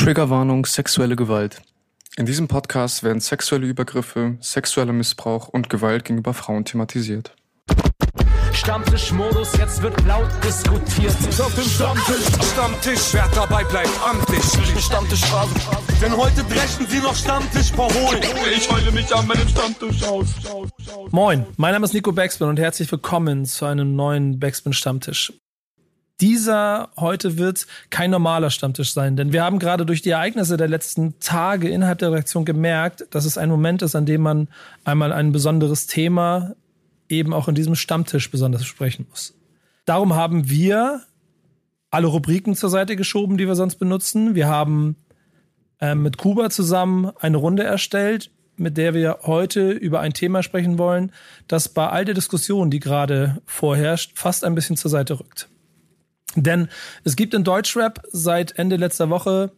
Triggerwarnung sexuelle Gewalt. In diesem Podcast werden sexuelle Übergriffe, sexueller Missbrauch und Gewalt gegenüber Frauen thematisiert. Stammtischmodus, jetzt wird laut diskutiert. Auf dem Stammtisch, Stammtisch, wer dabei bleibt, amtlich. Stammtischphase. Denn heute brechen sie noch Stammtisch verholen. Ich heule mich an meinem Stammtisch aus. Moin, mein Name ist Nico Backspin und herzlich willkommen zu einem neuen Backspin Stammtisch. Dieser heute wird kein normaler Stammtisch sein, denn wir haben gerade durch die Ereignisse der letzten Tage innerhalb der Redaktion gemerkt, dass es ein Moment ist, an dem man einmal ein besonderes Thema eben auch in diesem Stammtisch besonders sprechen muss. Darum haben wir alle Rubriken zur Seite geschoben, die wir sonst benutzen. Wir haben äh, mit Kuba zusammen eine Runde erstellt, mit der wir heute über ein Thema sprechen wollen, das bei all der Diskussion, die gerade vorherrscht, fast ein bisschen zur Seite rückt. Denn es gibt in Deutschrap seit Ende letzter Woche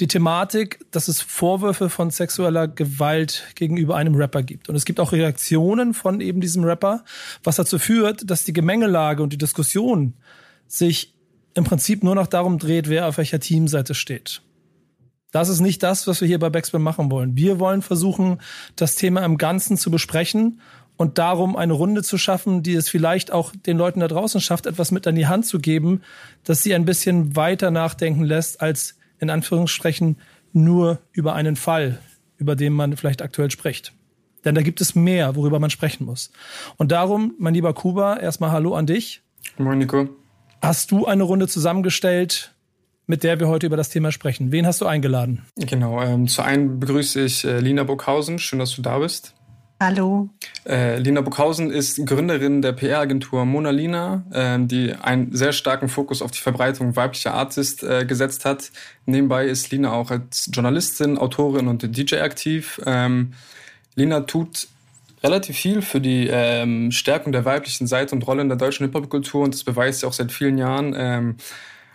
die Thematik, dass es Vorwürfe von sexueller Gewalt gegenüber einem Rapper gibt. Und es gibt auch Reaktionen von eben diesem Rapper, was dazu führt, dass die Gemengelage und die Diskussion sich im Prinzip nur noch darum dreht, wer auf welcher Teamseite steht. Das ist nicht das, was wir hier bei Backspin machen wollen. Wir wollen versuchen, das Thema im Ganzen zu besprechen und darum eine Runde zu schaffen, die es vielleicht auch den Leuten da draußen schafft, etwas mit an die Hand zu geben, dass sie ein bisschen weiter nachdenken lässt, als in Anführungsstrichen nur über einen Fall, über den man vielleicht aktuell spricht. Denn da gibt es mehr, worüber man sprechen muss. Und darum, mein lieber Kuba, erstmal Hallo an dich. Moin, Nico. Hast du eine Runde zusammengestellt, mit der wir heute über das Thema sprechen? Wen hast du eingeladen? Genau, ähm, zu einen begrüße ich äh, Lina Burghausen. Schön, dass du da bist. Hallo. Äh, Lina Burghausen ist Gründerin der PR-Agentur Mona Lina, äh, die einen sehr starken Fokus auf die Verbreitung weiblicher Artists äh, gesetzt hat. Nebenbei ist Lina auch als Journalistin, Autorin und DJ aktiv. Ähm, Lina tut relativ viel für die ähm, Stärkung der weiblichen Seite und Rolle in der deutschen Hip-Hop-Kultur und das beweist sie auch seit vielen Jahren. Ähm,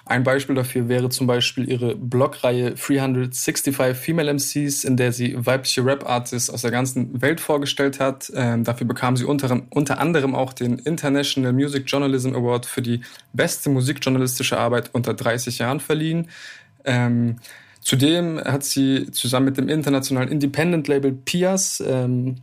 ein Beispiel dafür wäre zum Beispiel ihre Blogreihe 365 Female MCs, in der sie weibliche Rap-Artists aus der ganzen Welt vorgestellt hat. Ähm, dafür bekam sie unter, unter anderem auch den International Music Journalism Award für die beste musikjournalistische Arbeit unter 30 Jahren verliehen. Ähm, zudem hat sie zusammen mit dem internationalen Independent-Label Pias ähm,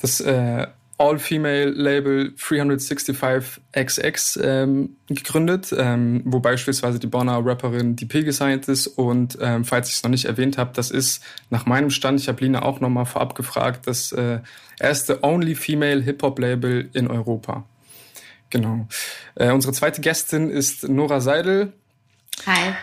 das äh, All-Female-Label 365XX ähm, gegründet, ähm, wo beispielsweise die Bonner Rapperin DP gesigned ist. Und ähm, falls ich es noch nicht erwähnt habe, das ist nach meinem Stand, ich habe Lina auch nochmal vorab gefragt, das äh, erste Only Female Hip-Hop-Label in Europa. Genau. Äh, unsere zweite Gästin ist Nora Seidel. Hi.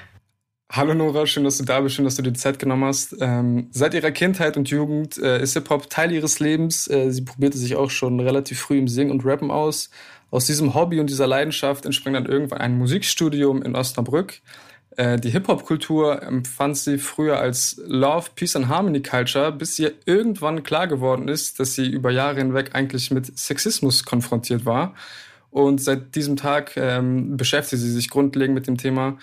Hallo Nora, schön, dass du da bist, schön, dass du dir die Zeit genommen hast. Ähm, seit ihrer Kindheit und Jugend äh, ist Hip-Hop Teil ihres Lebens. Äh, sie probierte sich auch schon relativ früh im Singen und Rappen aus. Aus diesem Hobby und dieser Leidenschaft entsprang dann irgendwann ein Musikstudium in Osnabrück. Äh, die Hip-Hop-Kultur empfand sie früher als Love, Peace and Harmony Culture, bis ihr irgendwann klar geworden ist, dass sie über Jahre hinweg eigentlich mit Sexismus konfrontiert war. Und seit diesem Tag ähm, beschäftigt sie sich grundlegend mit dem Thema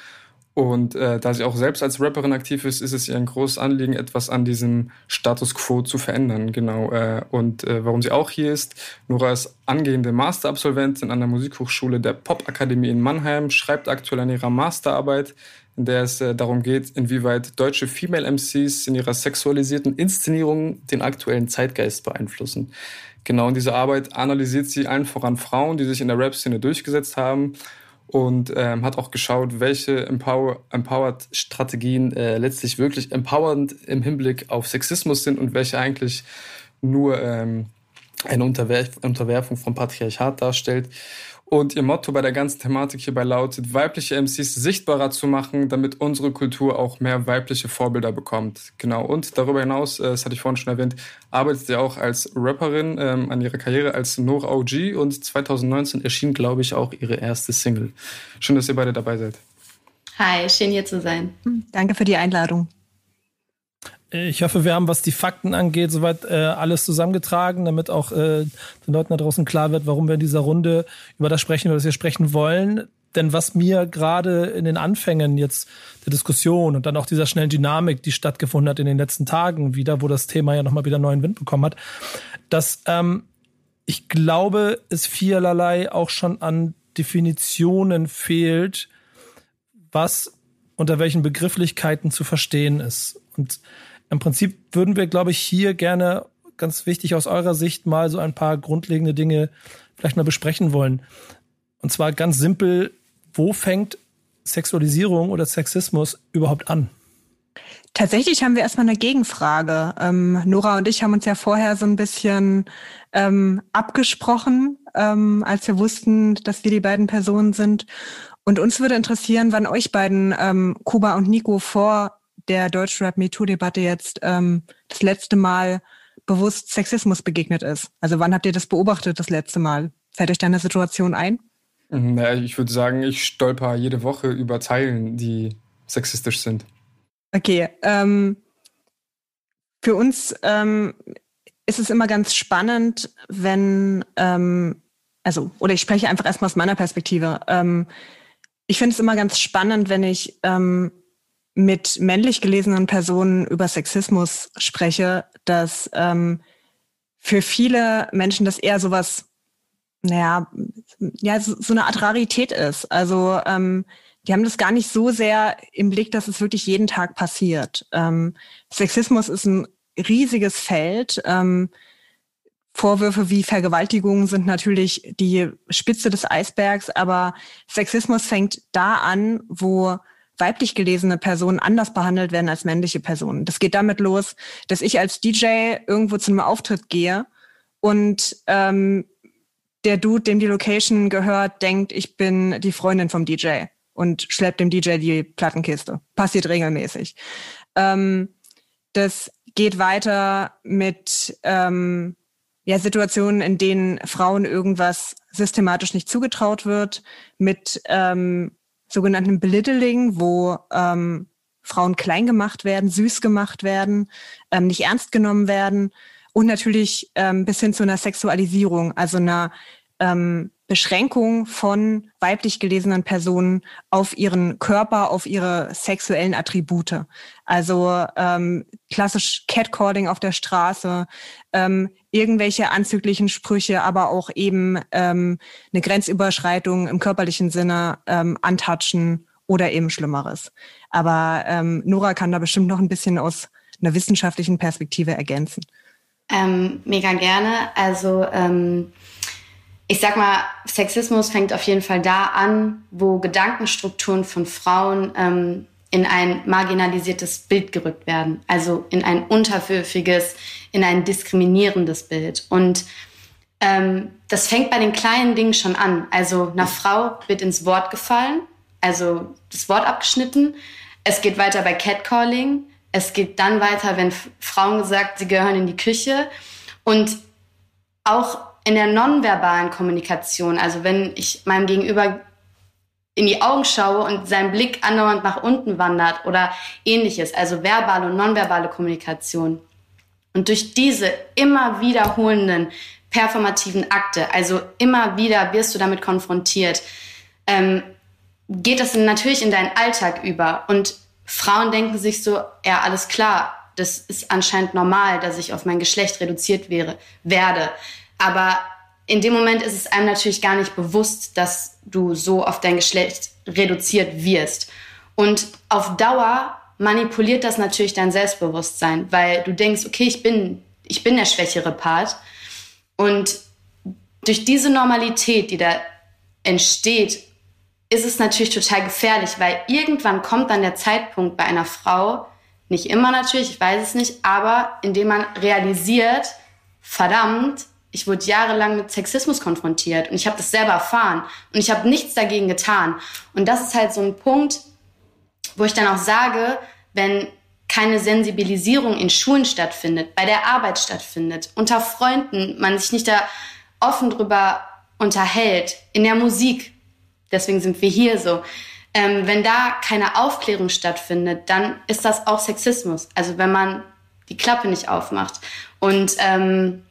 und äh, da sie auch selbst als Rapperin aktiv ist, ist es ihr ein großes Anliegen, etwas an diesem Status quo zu verändern. Genau. Äh, und äh, warum sie auch hier ist, Nora ist angehende Masterabsolventin an der Musikhochschule der Popakademie in Mannheim, schreibt aktuell an ihrer Masterarbeit, in der es äh, darum geht, inwieweit deutsche Female MCs in ihrer sexualisierten Inszenierung den aktuellen Zeitgeist beeinflussen. Genau in dieser Arbeit analysiert sie allen voran Frauen, die sich in der Rap-Szene durchgesetzt haben und ähm, hat auch geschaut, welche Empower Empowered-Strategien äh, letztlich wirklich empowernd im Hinblick auf Sexismus sind und welche eigentlich nur ähm, eine Unterwerf Unterwerfung vom Patriarchat darstellt. Und ihr Motto bei der ganzen Thematik hierbei lautet, weibliche MCs sichtbarer zu machen, damit unsere Kultur auch mehr weibliche Vorbilder bekommt. Genau. Und darüber hinaus, äh, das hatte ich vorhin schon erwähnt, arbeitet sie auch als Rapperin ähm, an ihrer Karriere als Nora OG und 2019 erschien, glaube ich, auch ihre erste Single. Schön, dass ihr beide dabei seid. Hi, schön hier zu sein. Danke für die Einladung. Ich hoffe, wir haben, was die Fakten angeht, soweit äh, alles zusammengetragen, damit auch äh, den Leuten da draußen klar wird, warum wir in dieser Runde über das sprechen, über das wir sprechen wollen. Denn was mir gerade in den Anfängen jetzt der Diskussion und dann auch dieser schnellen Dynamik, die stattgefunden hat in den letzten Tagen, wieder, wo das Thema ja nochmal wieder neuen Wind bekommen hat, dass ähm, ich glaube, es vielerlei auch schon an Definitionen fehlt, was unter welchen Begrifflichkeiten zu verstehen ist. Und im Prinzip würden wir, glaube ich, hier gerne ganz wichtig aus eurer Sicht mal so ein paar grundlegende Dinge vielleicht mal besprechen wollen. Und zwar ganz simpel, wo fängt Sexualisierung oder Sexismus überhaupt an? Tatsächlich haben wir erstmal eine Gegenfrage. Ähm, Nora und ich haben uns ja vorher so ein bisschen ähm, abgesprochen, ähm, als wir wussten, dass wir die beiden Personen sind. Und uns würde interessieren, wann euch beiden, ähm, Kuba und Nico, vor der Deutschrap MeToo-Debatte jetzt ähm, das letzte Mal bewusst Sexismus begegnet ist. Also wann habt ihr das beobachtet das letzte Mal? Fällt euch da eine Situation ein? Mhm, naja, ich würde sagen, ich stolper jede Woche über Zeilen, die sexistisch sind. Okay. Ähm, für uns ähm, ist es immer ganz spannend, wenn, ähm, also, oder ich spreche einfach erstmal aus meiner Perspektive. Ähm, ich finde es immer ganz spannend, wenn ich ähm, mit männlich gelesenen Personen über Sexismus spreche, dass ähm, für viele Menschen das eher sowas, naja, ja, so, so eine Art Rarität ist. Also ähm, die haben das gar nicht so sehr im Blick, dass es wirklich jeden Tag passiert. Ähm, Sexismus ist ein riesiges Feld. Ähm, Vorwürfe wie Vergewaltigungen sind natürlich die Spitze des Eisbergs, aber Sexismus fängt da an, wo weiblich gelesene Personen anders behandelt werden als männliche Personen. Das geht damit los, dass ich als DJ irgendwo zu einem Auftritt gehe und ähm, der Dude, dem die Location gehört, denkt, ich bin die Freundin vom DJ und schleppt dem DJ die Plattenkiste. Passiert regelmäßig. Ähm, das geht weiter mit ähm, ja, Situationen, in denen Frauen irgendwas systematisch nicht zugetraut wird, mit ähm, sogenannten Belittling, wo ähm, Frauen klein gemacht werden, süß gemacht werden, ähm, nicht ernst genommen werden und natürlich ähm, bis hin zu einer Sexualisierung, also einer ähm, Beschränkung von weiblich gelesenen Personen auf ihren Körper, auf ihre sexuellen Attribute. Also ähm, klassisch Catcalling auf der Straße, ähm, irgendwelche anzüglichen Sprüche, aber auch eben ähm, eine Grenzüberschreitung im körperlichen Sinne ähm, antatschen oder eben Schlimmeres. Aber ähm, Nora kann da bestimmt noch ein bisschen aus einer wissenschaftlichen Perspektive ergänzen. Ähm, mega gerne. Also ähm, ich sag mal, Sexismus fängt auf jeden Fall da an, wo Gedankenstrukturen von Frauen ähm, in ein marginalisiertes Bild gerückt werden, also in ein unterwürfiges, in ein diskriminierendes Bild. Und ähm, das fängt bei den kleinen Dingen schon an. Also einer Frau wird ins Wort gefallen, also das Wort abgeschnitten. Es geht weiter bei Catcalling. Es geht dann weiter, wenn Frauen gesagt, sie gehören in die Küche. Und auch in der nonverbalen Kommunikation, also wenn ich meinem Gegenüber in die Augen schaue und sein Blick andauernd nach unten wandert oder ähnliches, also verbale und nonverbale Kommunikation. Und durch diese immer wiederholenden performativen Akte, also immer wieder wirst du damit konfrontiert, ähm, geht das natürlich in deinen Alltag über. Und Frauen denken sich so, ja, alles klar, das ist anscheinend normal, dass ich auf mein Geschlecht reduziert wäre, werde. Aber in dem Moment ist es einem natürlich gar nicht bewusst, dass du so auf dein Geschlecht reduziert wirst. Und auf Dauer manipuliert das natürlich dein Selbstbewusstsein, weil du denkst, okay, ich bin, ich bin der schwächere Part. Und durch diese Normalität, die da entsteht, ist es natürlich total gefährlich, weil irgendwann kommt dann der Zeitpunkt bei einer Frau, nicht immer natürlich, ich weiß es nicht, aber indem man realisiert, verdammt, ich wurde jahrelang mit Sexismus konfrontiert und ich habe das selber erfahren und ich habe nichts dagegen getan. Und das ist halt so ein Punkt, wo ich dann auch sage, wenn keine Sensibilisierung in Schulen stattfindet, bei der Arbeit stattfindet, unter Freunden, man sich nicht da offen drüber unterhält, in der Musik, deswegen sind wir hier so, ähm, wenn da keine Aufklärung stattfindet, dann ist das auch Sexismus. Also wenn man die Klappe nicht aufmacht. Und ähm,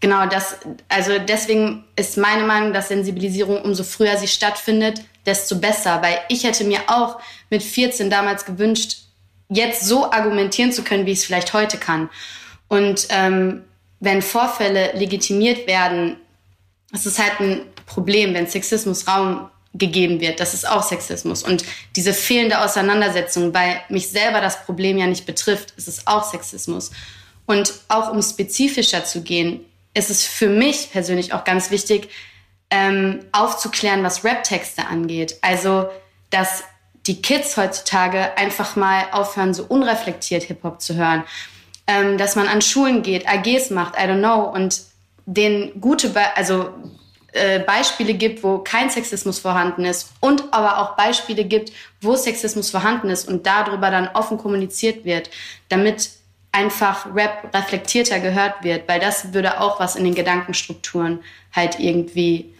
Genau, das, also deswegen ist meine Meinung, dass Sensibilisierung, umso früher sie stattfindet, desto besser. Weil ich hätte mir auch mit 14 damals gewünscht, jetzt so argumentieren zu können, wie ich es vielleicht heute kann. Und ähm, wenn Vorfälle legitimiert werden, ist es halt ein Problem, wenn Sexismus Raum gegeben wird. Das ist auch Sexismus. Und diese fehlende Auseinandersetzung, weil mich selber das Problem ja nicht betrifft, ist es auch Sexismus. Und auch um spezifischer zu gehen, ist es für mich persönlich auch ganz wichtig, ähm, aufzuklären, was Rap-Texte angeht. Also, dass die Kids heutzutage einfach mal aufhören, so unreflektiert Hip-Hop zu hören. Ähm, dass man an Schulen geht, AGs macht, I don't know, und den gute, Be also äh, Beispiele gibt, wo kein Sexismus vorhanden ist und aber auch Beispiele gibt, wo Sexismus vorhanden ist und darüber dann offen kommuniziert wird, damit einfach Rap reflektierter gehört wird, weil das würde auch was in den Gedankenstrukturen halt irgendwie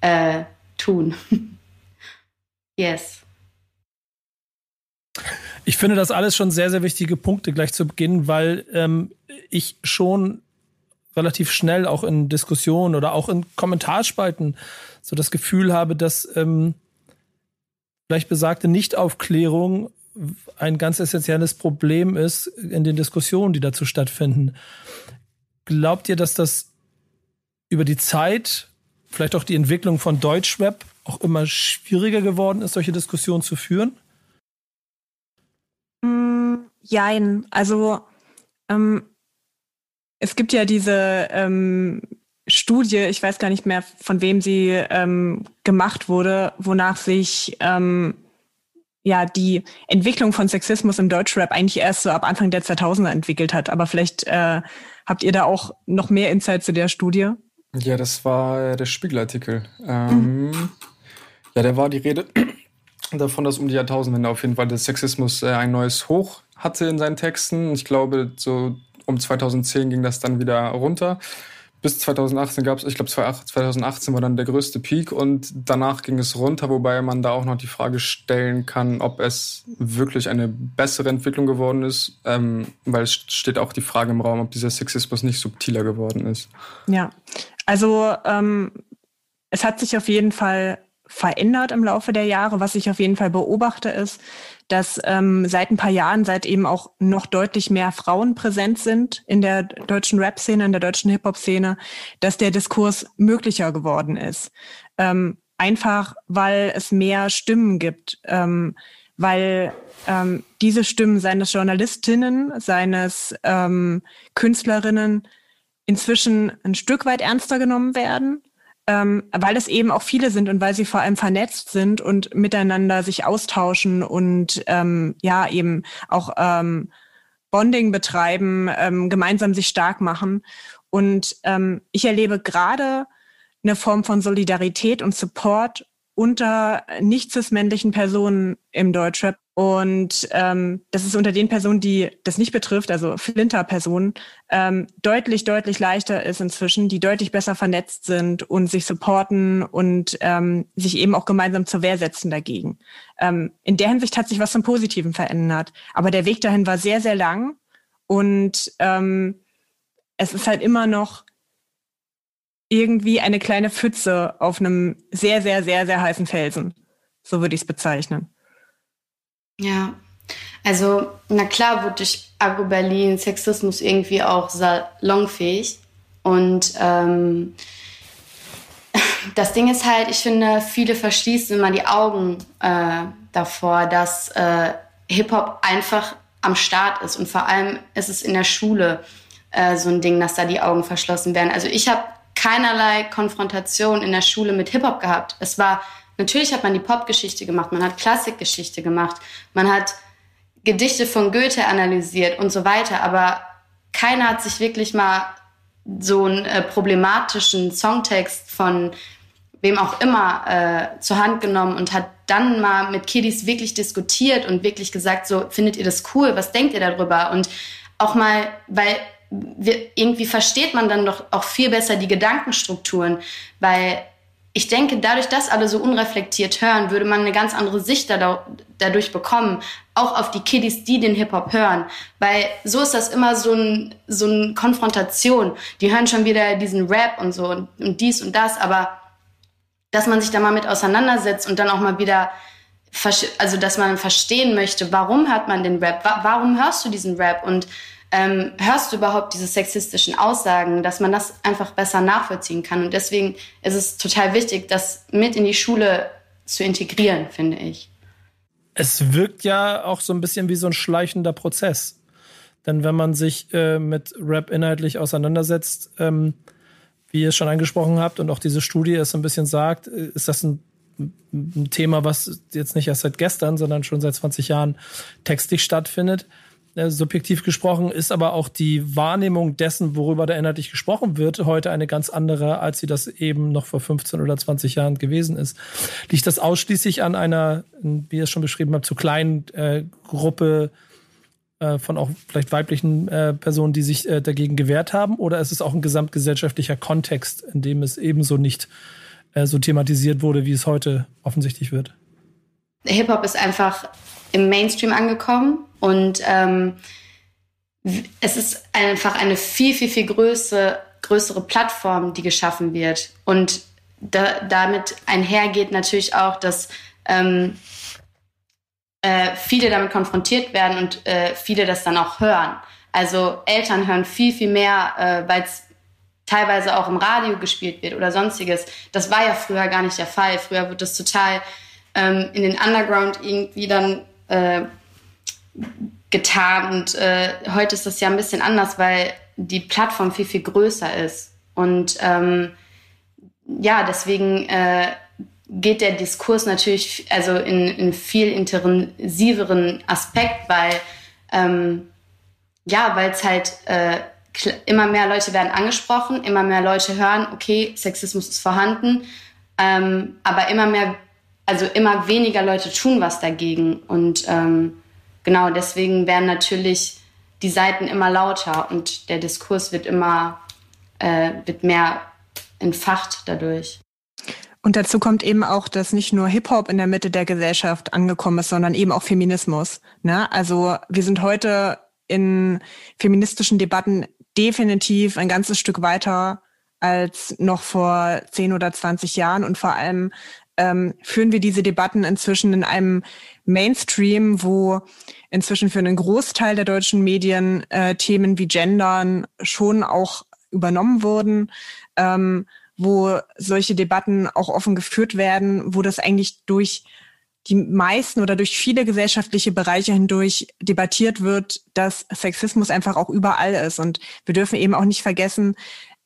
äh, tun. yes. Ich finde das alles schon sehr, sehr wichtige Punkte gleich zu Beginn, weil ähm, ich schon relativ schnell auch in Diskussionen oder auch in Kommentarspalten so das Gefühl habe, dass ähm, vielleicht besagte Nichtaufklärung ein ganz essentielles Problem ist in den Diskussionen, die dazu stattfinden. Glaubt ihr, dass das über die Zeit, vielleicht auch die Entwicklung von Deutschweb, auch immer schwieriger geworden ist, solche Diskussionen zu führen? Mm, jein. Also ähm, es gibt ja diese ähm, Studie, ich weiß gar nicht mehr, von wem sie ähm, gemacht wurde, wonach sich ähm, ja die Entwicklung von Sexismus im Deutschrap eigentlich erst so ab Anfang der 2000er entwickelt hat. Aber vielleicht äh, habt ihr da auch noch mehr Insight zu der Studie? Ja, das war der Spiegelartikel. Ähm, mhm. Ja, da war die Rede davon, dass um die Jahrtausendwende auf jeden Fall der Sexismus äh, ein neues Hoch hatte in seinen Texten. Ich glaube, so um 2010 ging das dann wieder runter. Bis 2018 gab es, ich glaube 2018 war dann der größte Peak und danach ging es runter, wobei man da auch noch die Frage stellen kann, ob es wirklich eine bessere Entwicklung geworden ist, ähm, weil es steht auch die Frage im Raum, ob dieser Sexismus nicht subtiler geworden ist. Ja, also ähm, es hat sich auf jeden Fall verändert im Laufe der Jahre. Was ich auf jeden Fall beobachte, ist, dass ähm, seit ein paar Jahren, seit eben auch noch deutlich mehr Frauen präsent sind in der deutschen Rap-Szene, in der deutschen Hip-Hop-Szene, dass der Diskurs möglicher geworden ist. Ähm, einfach, weil es mehr Stimmen gibt, ähm, weil ähm, diese Stimmen seines Journalistinnen, seines ähm, Künstlerinnen inzwischen ein Stück weit ernster genommen werden ähm, weil es eben auch viele sind und weil sie vor allem vernetzt sind und miteinander sich austauschen und ähm, ja eben auch ähm, Bonding betreiben, ähm, gemeinsam sich stark machen. Und ähm, ich erlebe gerade eine Form von Solidarität und Support unter nicht cis-männlichen Personen im Deutschrap. Und ähm, das ist unter den Personen, die das nicht betrifft, also Flinter-Personen, ähm, deutlich, deutlich leichter ist inzwischen, die deutlich besser vernetzt sind und sich supporten und ähm, sich eben auch gemeinsam zur Wehr setzen dagegen. Ähm, in der Hinsicht hat sich was zum Positiven verändert. Aber der Weg dahin war sehr, sehr lang und ähm, es ist halt immer noch irgendwie eine kleine Pfütze auf einem sehr, sehr, sehr, sehr heißen Felsen. So würde ich es bezeichnen. Ja, also na klar wird durch Agro Berlin Sexismus irgendwie auch salonfähig. Und ähm, das Ding ist halt, ich finde, viele verschließen immer die Augen äh, davor, dass äh, Hip-Hop einfach am Start ist. Und vor allem ist es in der Schule äh, so ein Ding, dass da die Augen verschlossen werden. Also ich habe keinerlei Konfrontation in der Schule mit Hip-Hop gehabt. Es war, natürlich hat man die Popgeschichte gemacht, man hat Klassikgeschichte gemacht, man hat Gedichte von Goethe analysiert und so weiter, aber keiner hat sich wirklich mal so einen äh, problematischen Songtext von wem auch immer äh, zur Hand genommen und hat dann mal mit Kiddies wirklich diskutiert und wirklich gesagt, so findet ihr das cool, was denkt ihr darüber? Und auch mal, weil wir, irgendwie versteht man dann doch auch viel besser die Gedankenstrukturen, weil ich denke, dadurch, dass alle so unreflektiert hören, würde man eine ganz andere Sicht dadurch bekommen, auch auf die Kiddies, die den Hip-Hop hören. Weil so ist das immer so ein, so eine Konfrontation. Die hören schon wieder diesen Rap und so und, und dies und das, aber dass man sich da mal mit auseinandersetzt und dann auch mal wieder, also dass man verstehen möchte, warum hört man den Rap, warum hörst du diesen Rap und ähm, hörst du überhaupt diese sexistischen Aussagen, dass man das einfach besser nachvollziehen kann. Und deswegen ist es total wichtig, das mit in die Schule zu integrieren, finde ich. Es wirkt ja auch so ein bisschen wie so ein schleichender Prozess. Denn wenn man sich äh, mit Rap inhaltlich auseinandersetzt, ähm, wie ihr es schon angesprochen habt und auch diese Studie es ein bisschen sagt, äh, ist das ein, ein, Thema, was jetzt nicht erst seit gestern, sondern schon seit 20 Jahren textlich stattfindet. Äh, subjektiv gesprochen ist aber auch die Wahrnehmung dessen, worüber da inhaltlich gesprochen wird, heute eine ganz andere, als sie das eben noch vor 15 oder 20 Jahren gewesen ist. Liegt das ausschließlich an einer, wie ihr es schon beschrieben habt, zu kleinen äh, Gruppe äh, von auch vielleicht weiblichen äh, Personen, die sich äh, dagegen gewehrt haben? Oder ist es auch ein gesamtgesellschaftlicher Kontext, in dem es ebenso nicht äh, so thematisiert wurde, wie es heute offensichtlich wird? Hip-Hop ist einfach im Mainstream angekommen und ähm, es ist einfach eine viel, viel, viel größere, größere Plattform, die geschaffen wird. Und da, damit einhergeht natürlich auch, dass ähm, äh, viele damit konfrontiert werden und äh, viele das dann auch hören. Also Eltern hören viel, viel mehr, äh, weil es teilweise auch im Radio gespielt wird oder sonstiges. Das war ja früher gar nicht der Fall. Früher wird das total ähm, in den Underground irgendwie dann äh, getan. Und äh, heute ist das ja ein bisschen anders, weil die Plattform viel, viel größer ist. Und ähm, ja, deswegen äh, geht der Diskurs natürlich also in, in viel intensiveren Aspekt, weil ähm, ja, weil es halt äh, immer mehr Leute werden angesprochen, immer mehr Leute hören, okay, Sexismus ist vorhanden, ähm, aber immer mehr, also immer weniger Leute tun was dagegen und ähm, genau deswegen werden natürlich die Seiten immer lauter und der Diskurs wird immer äh, wird mehr entfacht dadurch. Und dazu kommt eben auch, dass nicht nur Hip-Hop in der Mitte der Gesellschaft angekommen ist, sondern eben auch Feminismus. Ne? Also wir sind heute in feministischen Debatten definitiv ein ganzes Stück weiter als noch vor 10 oder 20 Jahren. Und vor allem ähm, führen wir diese Debatten inzwischen in einem Mainstream, wo inzwischen für einen Großteil der deutschen Medien äh, Themen wie Gendern schon auch übernommen wurden. Ähm, wo solche Debatten auch offen geführt werden, wo das eigentlich durch die meisten oder durch viele gesellschaftliche Bereiche hindurch debattiert wird, dass Sexismus einfach auch überall ist. Und wir dürfen eben auch nicht vergessen,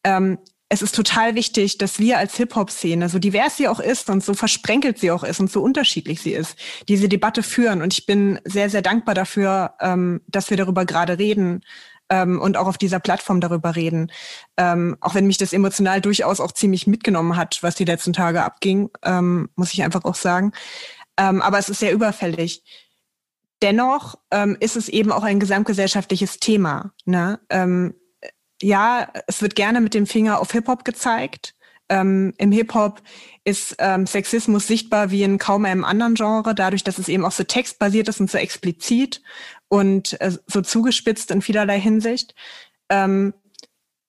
ähm, es ist total wichtig, dass wir als Hip-Hop-Szene, so divers sie auch ist und so versprenkelt sie auch ist und so unterschiedlich sie ist, diese Debatte führen. Und ich bin sehr, sehr dankbar dafür, ähm, dass wir darüber gerade reden, ähm, und auch auf dieser Plattform darüber reden. Ähm, auch wenn mich das emotional durchaus auch ziemlich mitgenommen hat, was die letzten Tage abging, ähm, muss ich einfach auch sagen. Ähm, aber es ist sehr überfällig. Dennoch ähm, ist es eben auch ein gesamtgesellschaftliches Thema. Ne? Ja, es wird gerne mit dem Finger auf Hip-Hop gezeigt. Ähm, Im Hip-Hop ist ähm, Sexismus sichtbar wie in kaum einem anderen Genre, dadurch, dass es eben auch so textbasiert ist und so explizit und äh, so zugespitzt in vielerlei Hinsicht. Ähm,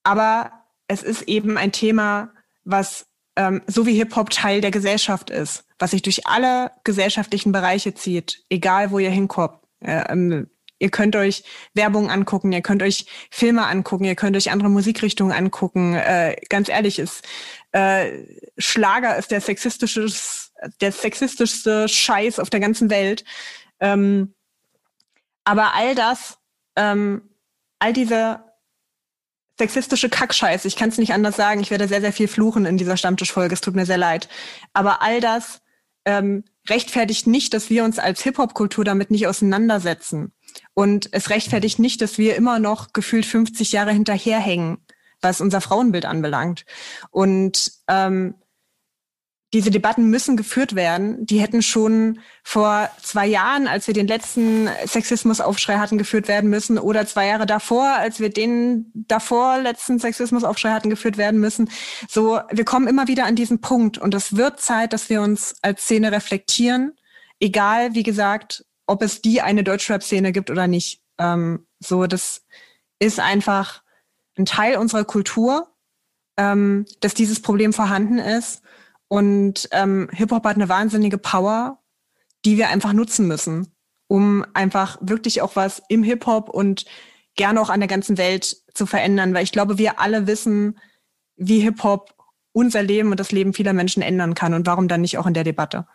aber es ist eben ein Thema, was ähm, so wie Hip-Hop Teil der Gesellschaft ist, was sich durch alle gesellschaftlichen Bereiche zieht, egal wo ihr hinkommt. Äh, ihr könnt euch Werbung angucken, ihr könnt euch Filme angucken, ihr könnt euch andere Musikrichtungen angucken. Äh, ganz ehrlich, ist äh, Schlager ist der sexistische, der sexistischste Scheiß auf der ganzen Welt. Ähm, aber all das, ähm, all diese sexistische Kackscheiße, ich kann es nicht anders sagen, ich werde sehr, sehr viel fluchen in dieser Stammtischfolge, es tut mir sehr leid. Aber all das ähm, rechtfertigt nicht, dass wir uns als Hip-Hop-Kultur damit nicht auseinandersetzen. Und es rechtfertigt nicht, dass wir immer noch gefühlt 50 Jahre hinterherhängen, was unser Frauenbild anbelangt. Und ähm, diese Debatten müssen geführt werden. Die hätten schon vor zwei Jahren, als wir den letzten Sexismusaufschrei hatten, geführt werden müssen oder zwei Jahre davor, als wir den davor letzten Sexismusaufschrei hatten, geführt werden müssen. So, wir kommen immer wieder an diesen Punkt und es wird Zeit, dass wir uns als Szene reflektieren. Egal, wie gesagt, ob es die eine Deutschrap-Szene gibt oder nicht. Ähm, so, das ist einfach ein Teil unserer Kultur, ähm, dass dieses Problem vorhanden ist und ähm, Hip-Hop hat eine wahnsinnige Power, die wir einfach nutzen müssen, um einfach wirklich auch was im Hip-Hop und gerne auch an der ganzen Welt zu verändern, weil ich glaube, wir alle wissen, wie Hip-Hop unser Leben und das Leben vieler Menschen ändern kann und warum dann nicht auch in der Debatte.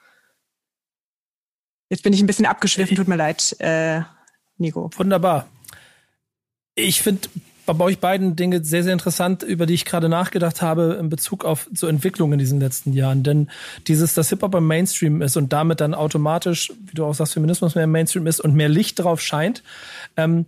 Jetzt bin ich ein bisschen abgeschwiffen, tut mir leid, äh, Nico. Wunderbar. Ich finde bei euch beiden Dinge sehr, sehr interessant, über die ich gerade nachgedacht habe in Bezug auf so Entwicklungen in diesen letzten Jahren. Denn dieses, dass Hip-Hop im Mainstream ist und damit dann automatisch, wie du auch sagst, Feminismus mehr im Mainstream ist und mehr Licht drauf scheint, ähm,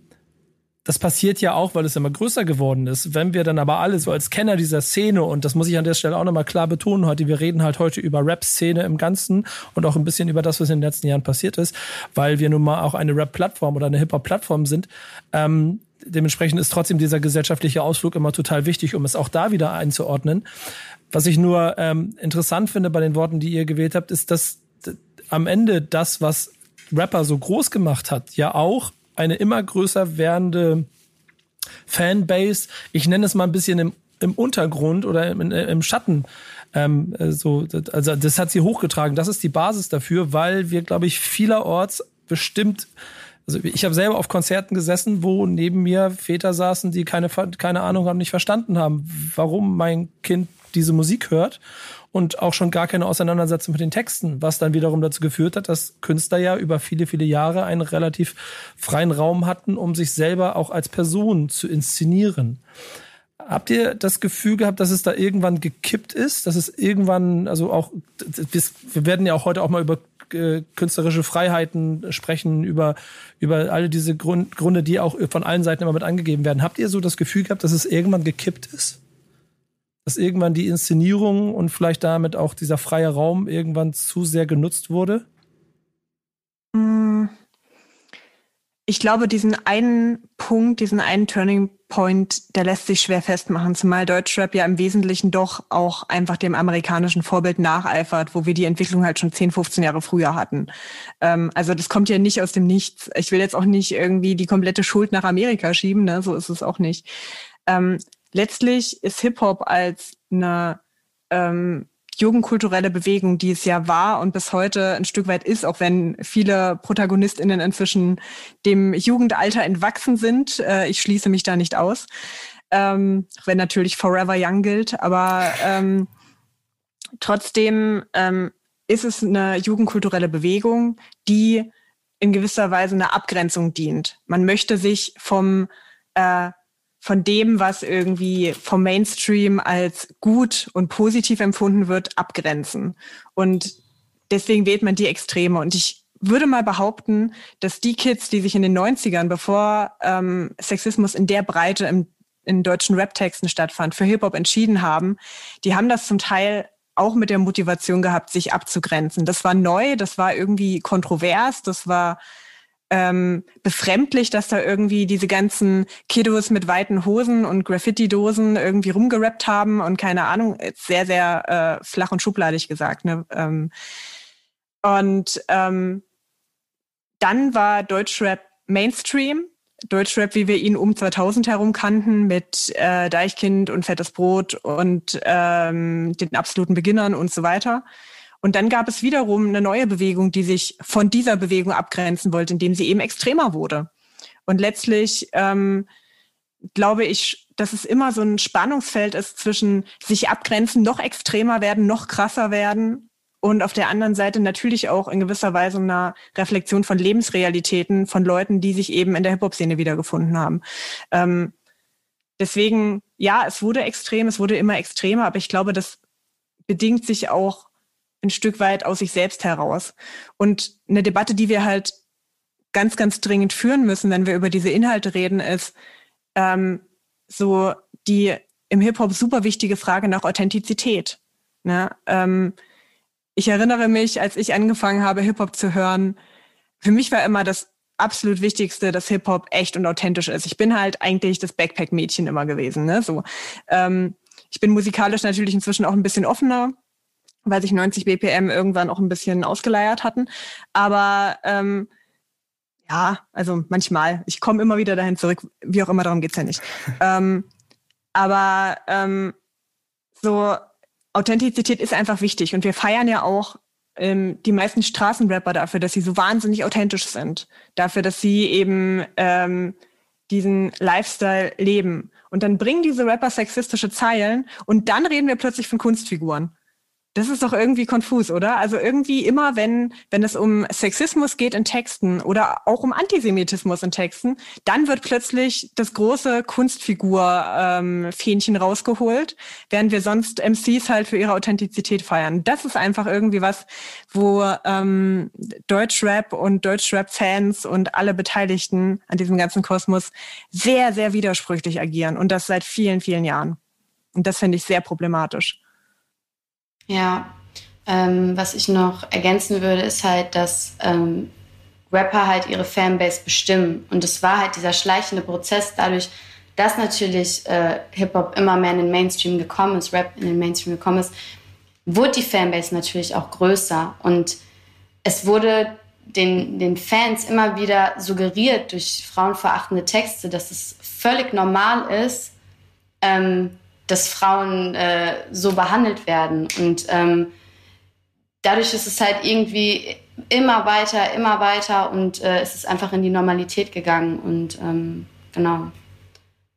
das passiert ja auch, weil es immer größer geworden ist. Wenn wir dann aber alle so als Kenner dieser Szene, und das muss ich an der Stelle auch nochmal klar betonen heute, wir reden halt heute über Rap-Szene im Ganzen und auch ein bisschen über das, was in den letzten Jahren passiert ist, weil wir nun mal auch eine Rap-Plattform oder eine Hip-Hop-Plattform sind. Ähm, dementsprechend ist trotzdem dieser gesellschaftliche Ausflug immer total wichtig, um es auch da wieder einzuordnen. Was ich nur ähm, interessant finde bei den Worten, die ihr gewählt habt, ist, dass am Ende das, was Rapper so groß gemacht hat, ja auch eine immer größer werdende Fanbase, ich nenne es mal ein bisschen im, im Untergrund oder im, im Schatten. Ähm, so, also das hat sie hochgetragen. Das ist die Basis dafür, weil wir, glaube ich, vielerorts bestimmt also ich habe selber auf Konzerten gesessen, wo neben mir Väter saßen, die keine, keine Ahnung haben, nicht verstanden haben, warum mein Kind diese Musik hört und auch schon gar keine Auseinandersetzung mit den Texten, was dann wiederum dazu geführt hat, dass Künstler ja über viele, viele Jahre einen relativ freien Raum hatten, um sich selber auch als Person zu inszenieren. Habt ihr das Gefühl gehabt, dass es da irgendwann gekippt ist, dass es irgendwann, also auch, wir werden ja auch heute auch mal über äh, künstlerische Freiheiten sprechen, über, über alle diese Gründe, die auch von allen Seiten immer mit angegeben werden. Habt ihr so das Gefühl gehabt, dass es irgendwann gekippt ist? Dass irgendwann die Inszenierung und vielleicht damit auch dieser freie Raum irgendwann zu sehr genutzt wurde? Hm. Ich glaube, diesen einen Punkt, diesen einen Turning Point, der lässt sich schwer festmachen, zumal Deutschrap ja im Wesentlichen doch auch einfach dem amerikanischen Vorbild nacheifert, wo wir die Entwicklung halt schon 10, 15 Jahre früher hatten. Ähm, also das kommt ja nicht aus dem Nichts. Ich will jetzt auch nicht irgendwie die komplette Schuld nach Amerika schieben, ne? so ist es auch nicht. Ähm, letztlich ist Hip-Hop als eine ähm, jugendkulturelle Bewegung, die es ja war und bis heute ein Stück weit ist, auch wenn viele ProtagonistInnen inzwischen dem Jugendalter entwachsen sind. Äh, ich schließe mich da nicht aus. Ähm, wenn natürlich Forever Young gilt, aber ähm, trotzdem ähm, ist es eine jugendkulturelle Bewegung, die in gewisser Weise eine Abgrenzung dient. Man möchte sich vom äh, von dem, was irgendwie vom Mainstream als gut und positiv empfunden wird, abgrenzen. Und deswegen wählt man die Extreme. Und ich würde mal behaupten, dass die Kids, die sich in den 90ern, bevor ähm, Sexismus in der Breite im, in deutschen Rap-Texten stattfand, für Hip-Hop entschieden haben, die haben das zum Teil auch mit der Motivation gehabt, sich abzugrenzen. Das war neu, das war irgendwie kontrovers, das war ähm, befremdlich, dass da irgendwie diese ganzen Kiddos mit weiten Hosen und Graffiti-Dosen irgendwie rumgerappt haben und keine Ahnung, sehr, sehr äh, flach und schubladig gesagt. Ne? Ähm, und ähm, dann war Deutschrap Mainstream. Deutschrap, wie wir ihn um 2000 herum kannten, mit äh, Deichkind und Fettes Brot und ähm, den absoluten Beginnern und so weiter. Und dann gab es wiederum eine neue Bewegung, die sich von dieser Bewegung abgrenzen wollte, indem sie eben extremer wurde. Und letztlich ähm, glaube ich, dass es immer so ein Spannungsfeld ist zwischen sich abgrenzen, noch extremer werden, noch krasser werden und auf der anderen Seite natürlich auch in gewisser Weise eine Reflexion von Lebensrealitäten von Leuten, die sich eben in der Hip-Hop-Szene wiedergefunden haben. Ähm, deswegen, ja, es wurde extrem, es wurde immer extremer, aber ich glaube, das bedingt sich auch ein Stück weit aus sich selbst heraus. Und eine Debatte, die wir halt ganz, ganz dringend führen müssen, wenn wir über diese Inhalte reden, ist ähm, so die im Hip-Hop super wichtige Frage nach Authentizität. Ne? Ähm, ich erinnere mich, als ich angefangen habe, Hip-Hop zu hören, für mich war immer das absolut Wichtigste, dass Hip-Hop echt und authentisch ist. Ich bin halt eigentlich das Backpack-Mädchen immer gewesen. Ne? So, ähm, ich bin musikalisch natürlich inzwischen auch ein bisschen offener weil sich 90 BPM irgendwann auch ein bisschen ausgeleiert hatten. Aber ähm, ja, also manchmal. Ich komme immer wieder dahin zurück, wie auch immer, darum geht's ja nicht. ähm, aber ähm, so Authentizität ist einfach wichtig und wir feiern ja auch ähm, die meisten Straßenrapper dafür, dass sie so wahnsinnig authentisch sind, dafür, dass sie eben ähm, diesen Lifestyle leben. Und dann bringen diese Rapper sexistische Zeilen und dann reden wir plötzlich von Kunstfiguren. Das ist doch irgendwie konfus, oder? Also irgendwie immer, wenn, wenn es um Sexismus geht in Texten oder auch um Antisemitismus in Texten, dann wird plötzlich das große Kunstfigur-Fähnchen ähm, rausgeholt, während wir sonst MCs halt für ihre Authentizität feiern. Das ist einfach irgendwie was, wo ähm, Deutschrap und Deutschrap-Fans und alle Beteiligten an diesem ganzen Kosmos sehr, sehr widersprüchlich agieren und das seit vielen, vielen Jahren. Und das finde ich sehr problematisch. Ja, ähm, was ich noch ergänzen würde, ist halt, dass ähm, Rapper halt ihre Fanbase bestimmen. Und es war halt dieser schleichende Prozess dadurch, dass natürlich äh, Hip-Hop immer mehr in den Mainstream gekommen ist, Rap in den Mainstream gekommen ist, wurde die Fanbase natürlich auch größer. Und es wurde den, den Fans immer wieder suggeriert durch frauenverachtende Texte, dass es völlig normal ist, ähm, dass Frauen äh, so behandelt werden. Und ähm, dadurch ist es halt irgendwie immer weiter, immer weiter und äh, es ist einfach in die Normalität gegangen. Und ähm, genau,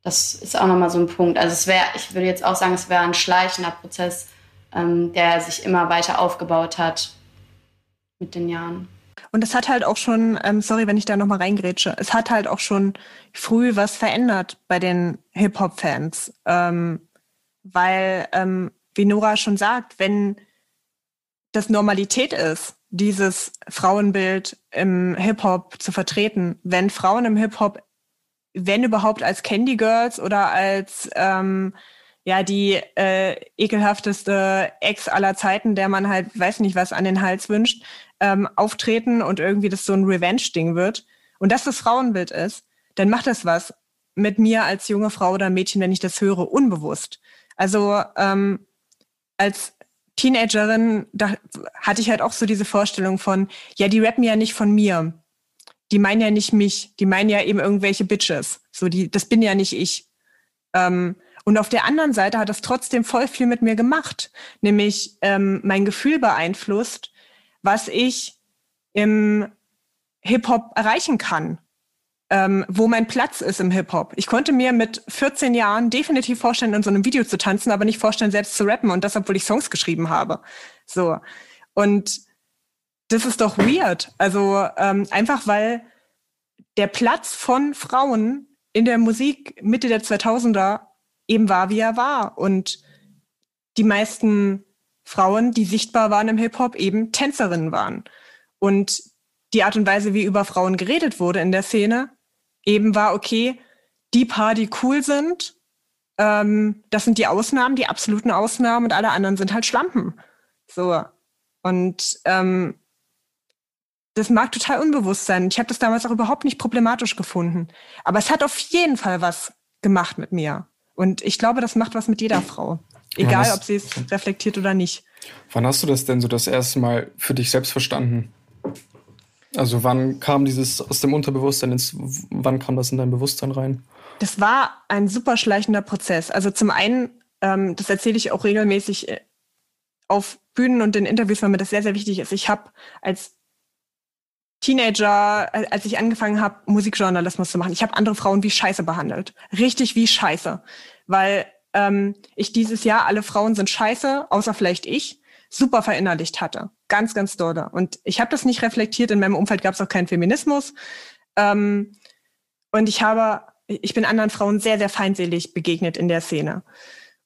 das ist auch nochmal so ein Punkt. Also es wäre, ich würde jetzt auch sagen, es wäre ein schleichender Prozess, ähm, der sich immer weiter aufgebaut hat mit den Jahren. Und es hat halt auch schon, ähm, sorry, wenn ich da nochmal reingrätsche, es hat halt auch schon früh was verändert bei den Hip-Hop-Fans. Ähm, weil, ähm, wie Nora schon sagt, wenn das Normalität ist, dieses Frauenbild im Hip-Hop zu vertreten, wenn Frauen im Hip-Hop, wenn überhaupt als Candy Girls oder als ähm, ja die äh, ekelhafteste Ex aller Zeiten, der man halt weiß nicht was an den Hals wünscht, ähm, auftreten und irgendwie das so ein Revenge-Ding wird und das das Frauenbild ist, dann macht das was mit mir als junge Frau oder Mädchen, wenn ich das höre, unbewusst. Also ähm, als Teenagerin da hatte ich halt auch so diese Vorstellung von, ja, die rappen ja nicht von mir. Die meinen ja nicht mich, die meinen ja eben irgendwelche Bitches. So, die, das bin ja nicht ich. Ähm, und auf der anderen Seite hat das trotzdem voll viel mit mir gemacht, nämlich ähm, mein Gefühl beeinflusst, was ich im Hip-Hop erreichen kann ähm, wo mein Platz ist im Hip-Hop. Ich konnte mir mit 14 Jahren definitiv vorstellen, in so einem Video zu tanzen, aber nicht vorstellen, selbst zu rappen und das, obwohl ich Songs geschrieben habe. So. Und das ist doch weird. Also ähm, einfach weil der Platz von Frauen in der Musik Mitte der 2000er eben war, wie er war. Und die meisten Frauen, die sichtbar waren im Hip-Hop, eben Tänzerinnen waren. Und die Art und Weise, wie über Frauen geredet wurde in der Szene, eben war, okay, die paar, die cool sind, ähm, das sind die Ausnahmen, die absoluten Ausnahmen und alle anderen sind halt Schlampen. So. Und ähm, das mag total unbewusst sein. Ich habe das damals auch überhaupt nicht problematisch gefunden. Aber es hat auf jeden Fall was gemacht mit mir. Und ich glaube, das macht was mit jeder Frau. Egal, ob sie es reflektiert oder nicht. Wann hast du das denn so das erste Mal für dich selbst verstanden? Also wann kam dieses aus dem Unterbewusstsein ins, wann kam das in dein Bewusstsein rein? Das war ein super schleichender Prozess. Also zum einen, ähm, das erzähle ich auch regelmäßig äh, auf Bühnen und in Interviews, weil mir das sehr, sehr wichtig ist. Ich habe als Teenager, äh, als ich angefangen habe, Musikjournalismus zu machen, ich habe andere Frauen wie Scheiße behandelt. Richtig wie Scheiße. Weil ähm, ich dieses Jahr, alle Frauen sind scheiße, außer vielleicht ich super verinnerlicht hatte. Ganz, ganz dolle. Und ich habe das nicht reflektiert. In meinem Umfeld gab es auch keinen Feminismus. Ähm, und ich habe, ich bin anderen Frauen sehr, sehr feindselig begegnet in der Szene.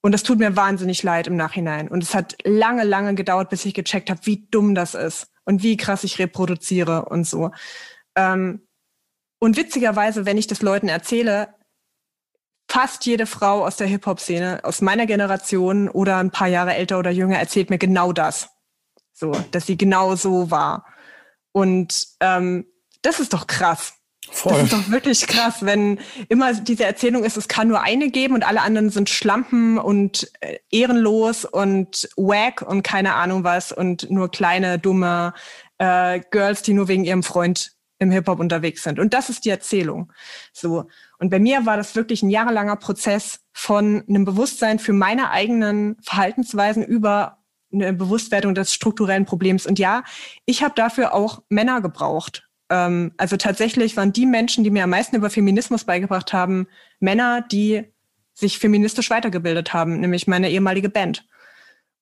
Und das tut mir wahnsinnig leid im Nachhinein. Und es hat lange, lange gedauert, bis ich gecheckt habe, wie dumm das ist und wie krass ich reproduziere und so. Ähm, und witzigerweise, wenn ich das Leuten erzähle, fast jede Frau aus der Hip-Hop-Szene, aus meiner Generation oder ein paar Jahre älter oder jünger, erzählt mir genau das. So, dass sie genau so war. Und ähm, das ist doch krass. Voll. Das ist doch wirklich krass, wenn immer diese Erzählung ist, es kann nur eine geben und alle anderen sind Schlampen und äh, ehrenlos und wack und keine Ahnung was und nur kleine, dumme äh, Girls, die nur wegen ihrem Freund im Hip-Hop unterwegs sind. Und das ist die Erzählung. So. Und bei mir war das wirklich ein jahrelanger Prozess von einem Bewusstsein für meine eigenen Verhaltensweisen über eine Bewusstwerdung des strukturellen Problems. Und ja, ich habe dafür auch Männer gebraucht. Ähm, also tatsächlich waren die Menschen, die mir am meisten über Feminismus beigebracht haben, Männer, die sich feministisch weitergebildet haben, nämlich meine ehemalige Band.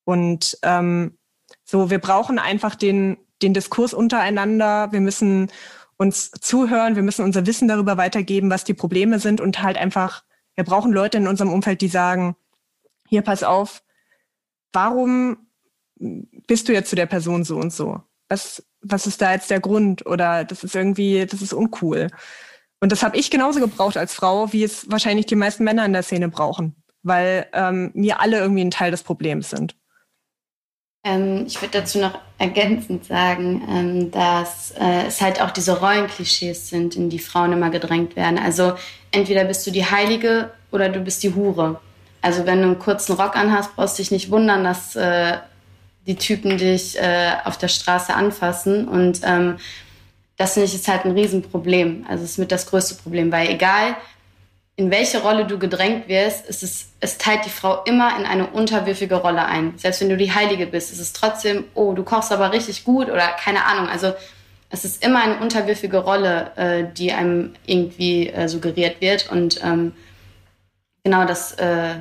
Und ähm, so, wir brauchen einfach den, den Diskurs untereinander. Wir müssen uns zuhören, wir müssen unser Wissen darüber weitergeben, was die Probleme sind und halt einfach, wir brauchen Leute in unserem Umfeld, die sagen, hier pass auf, warum bist du jetzt zu der Person so und so? Was, was ist da jetzt der Grund? Oder das ist irgendwie, das ist uncool. Und das habe ich genauso gebraucht als Frau, wie es wahrscheinlich die meisten Männer in der Szene brauchen, weil ähm, wir alle irgendwie ein Teil des Problems sind. Ähm, ich würde dazu noch ergänzend sagen, ähm, dass äh, es halt auch diese Rollenklischees sind, in die Frauen immer gedrängt werden. Also entweder bist du die Heilige oder du bist die Hure. Also wenn du einen kurzen Rock anhast, brauchst du dich nicht wundern, dass äh, die Typen dich äh, auf der Straße anfassen. Und ähm, das finde ich ist halt ein Riesenproblem. Also es ist mit das größte Problem, weil egal in welche Rolle du gedrängt wirst, es, ist, es teilt die Frau immer in eine unterwürfige Rolle ein. Selbst wenn du die Heilige bist, ist es trotzdem, oh, du kochst aber richtig gut oder keine Ahnung. Also es ist immer eine unterwürfige Rolle, äh, die einem irgendwie äh, suggeriert wird. Und ähm, genau das äh,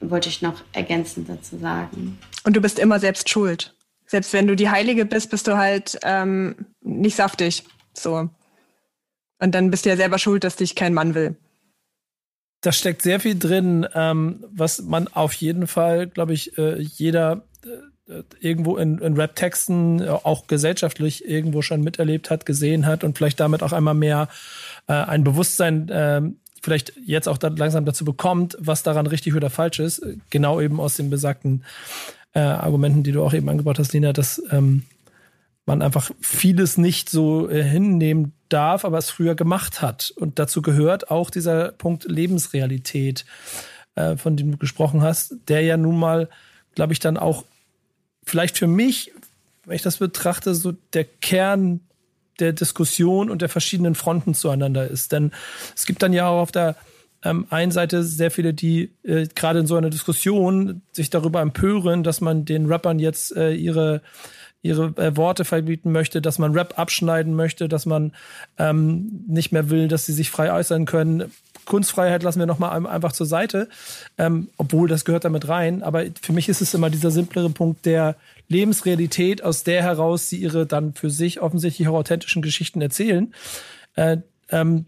wollte ich noch ergänzend dazu sagen. Und du bist immer selbst schuld. Selbst wenn du die Heilige bist, bist du halt ähm, nicht saftig. So. Und dann bist du ja selber schuld, dass dich kein Mann will. Da steckt sehr viel drin, ähm, was man auf jeden Fall, glaube ich, äh, jeder äh, irgendwo in, in Rap-Texten, äh, auch gesellschaftlich irgendwo schon miterlebt hat, gesehen hat und vielleicht damit auch einmal mehr äh, ein Bewusstsein ähm, vielleicht jetzt auch dann langsam dazu bekommt, was daran richtig oder falsch ist. Genau eben aus den besagten äh, Argumenten, die du auch eben angebracht hast, Lina, dass ähm, man einfach vieles nicht so äh, hinnehmen darf, aber es früher gemacht hat. Und dazu gehört auch dieser Punkt Lebensrealität, äh, von dem du gesprochen hast, der ja nun mal, glaube ich, dann auch vielleicht für mich, wenn ich das betrachte, so der Kern der Diskussion und der verschiedenen Fronten zueinander ist. Denn es gibt dann ja auch auf der ähm, einen Seite sehr viele, die äh, gerade in so einer Diskussion sich darüber empören, dass man den Rappern jetzt äh, ihre ihre äh, Worte verbieten möchte, dass man Rap abschneiden möchte, dass man ähm, nicht mehr will, dass sie sich frei äußern können. Kunstfreiheit lassen wir nochmal einfach zur Seite, ähm, obwohl das gehört damit rein. Aber für mich ist es immer dieser simplere Punkt der Lebensrealität, aus der heraus sie ihre dann für sich offensichtlich auch authentischen Geschichten erzählen. Äh, ähm,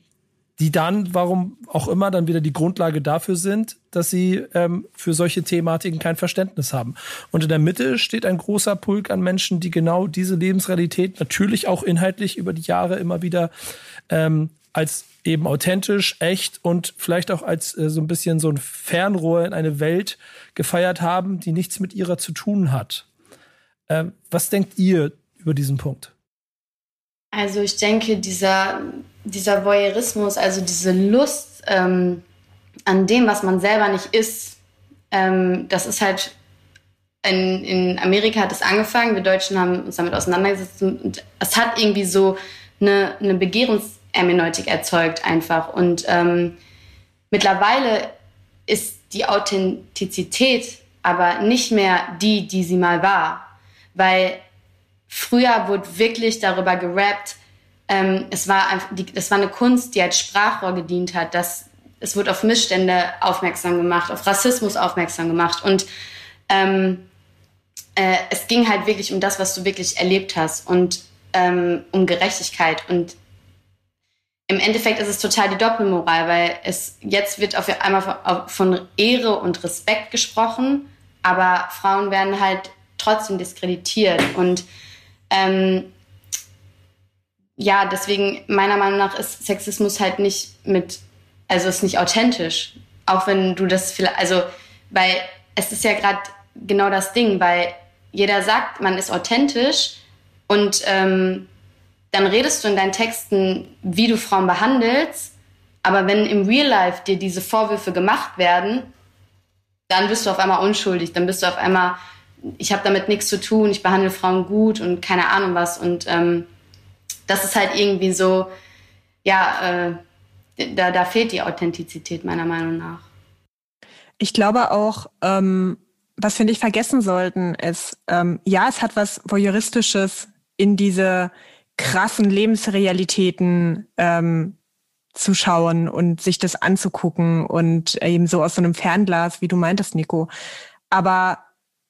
die dann, warum auch immer, dann wieder die Grundlage dafür sind, dass sie ähm, für solche Thematiken kein Verständnis haben. Und in der Mitte steht ein großer Pulk an Menschen, die genau diese Lebensrealität natürlich auch inhaltlich über die Jahre immer wieder ähm, als eben authentisch, echt und vielleicht auch als äh, so ein bisschen so ein Fernrohr in eine Welt gefeiert haben, die nichts mit ihrer zu tun hat. Ähm, was denkt ihr über diesen Punkt? Also ich denke, dieser dieser Voyeurismus, also diese Lust ähm, an dem, was man selber nicht ist, ähm, das ist halt in, in Amerika hat es angefangen. Wir Deutschen haben uns damit auseinandergesetzt und es hat irgendwie so eine, eine Begehrungshermeneutik erzeugt einfach. Und ähm, mittlerweile ist die Authentizität aber nicht mehr die, die sie mal war. Weil früher wurde wirklich darüber gerappt, ähm, es, war einfach die, es war eine Kunst, die als Sprachrohr gedient hat. Dass, es wurde auf Missstände aufmerksam gemacht, auf Rassismus aufmerksam gemacht. Und ähm, äh, es ging halt wirklich um das, was du wirklich erlebt hast und ähm, um Gerechtigkeit. Und im Endeffekt ist es total die Doppelmoral, weil es jetzt wird auf einmal von, von Ehre und Respekt gesprochen, aber Frauen werden halt trotzdem diskreditiert. Und ähm, ja, deswegen meiner Meinung nach ist Sexismus halt nicht mit, also ist nicht authentisch. Auch wenn du das vielleicht, also, weil es ist ja gerade genau das Ding, weil jeder sagt, man ist authentisch und ähm, dann redest du in deinen Texten, wie du Frauen behandelst, aber wenn im Real Life dir diese Vorwürfe gemacht werden, dann bist du auf einmal unschuldig, dann bist du auf einmal, ich habe damit nichts zu tun, ich behandle Frauen gut und keine Ahnung was und ähm, das ist halt irgendwie so, ja, äh, da, da fehlt die Authentizität meiner Meinung nach. Ich glaube auch, ähm, was wir nicht vergessen sollten, ist, ähm, ja, es hat was Voyeuristisches in diese krassen Lebensrealitäten ähm, zu schauen und sich das anzugucken und eben so aus so einem Fernglas, wie du meintest, Nico. Aber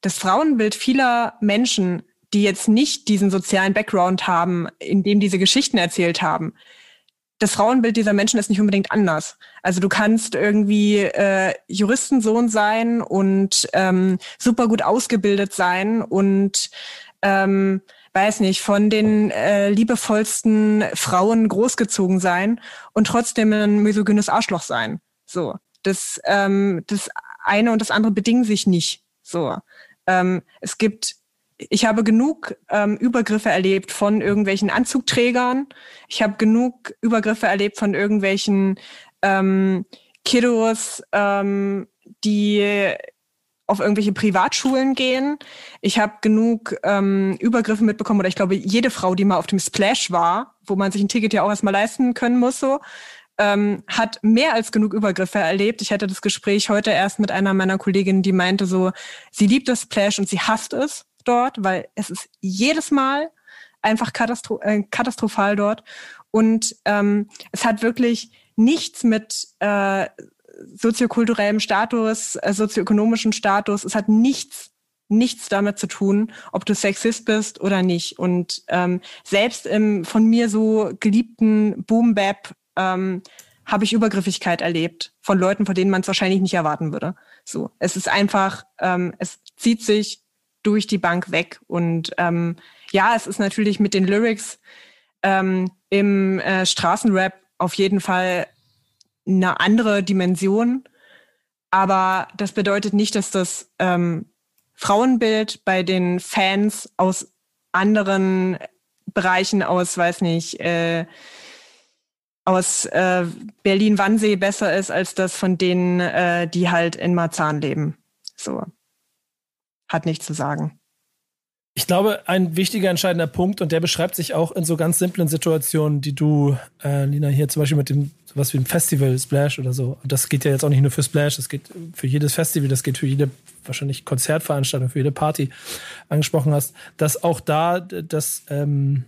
das Frauenbild vieler Menschen, die jetzt nicht diesen sozialen Background haben, in dem diese Geschichten erzählt haben, das Frauenbild dieser Menschen ist nicht unbedingt anders. Also du kannst irgendwie äh, Juristensohn sein und ähm, super gut ausgebildet sein und ähm, weiß nicht, von den äh, liebevollsten Frauen großgezogen sein und trotzdem ein misogynes Arschloch sein. So. Das, ähm, das eine und das andere bedingen sich nicht. So. Ähm, es gibt ich habe genug ähm, Übergriffe erlebt von irgendwelchen Anzugträgern. Ich habe genug Übergriffe erlebt von irgendwelchen ähm, Kiddos, ähm, die auf irgendwelche Privatschulen gehen. Ich habe genug ähm, Übergriffe mitbekommen, oder ich glaube, jede Frau, die mal auf dem Splash war, wo man sich ein Ticket ja auch erstmal leisten können muss, so, ähm, hat mehr als genug Übergriffe erlebt. Ich hatte das Gespräch heute erst mit einer meiner Kolleginnen, die meinte so, sie liebt das Splash und sie hasst es dort, weil es ist jedes Mal einfach katastro äh, katastrophal dort. Und ähm, es hat wirklich nichts mit äh, soziokulturellem Status, äh, sozioökonomischem Status, es hat nichts nichts damit zu tun, ob du Sexist bist oder nicht. Und ähm, selbst im von mir so geliebten Boom Bap ähm, habe ich Übergriffigkeit erlebt von Leuten, von denen man es wahrscheinlich nicht erwarten würde. So, es ist einfach, ähm, es zieht sich durch die Bank weg. Und ähm, ja, es ist natürlich mit den Lyrics ähm, im äh, Straßenrap auf jeden Fall eine andere Dimension. Aber das bedeutet nicht, dass das ähm, Frauenbild bei den Fans aus anderen Bereichen, aus, weiß nicht, äh, aus äh, Berlin-Wannsee besser ist als das von denen, äh, die halt in Marzahn leben. So hat nichts zu sagen. Ich glaube, ein wichtiger, entscheidender Punkt, und der beschreibt sich auch in so ganz simplen Situationen, die du, äh, Lina, hier zum Beispiel mit dem, sowas wie ein Festival, Splash oder so. Das geht ja jetzt auch nicht nur für Splash, das geht für jedes Festival, das geht für jede, wahrscheinlich Konzertveranstaltung, für jede Party angesprochen hast, dass auch da das, ähm,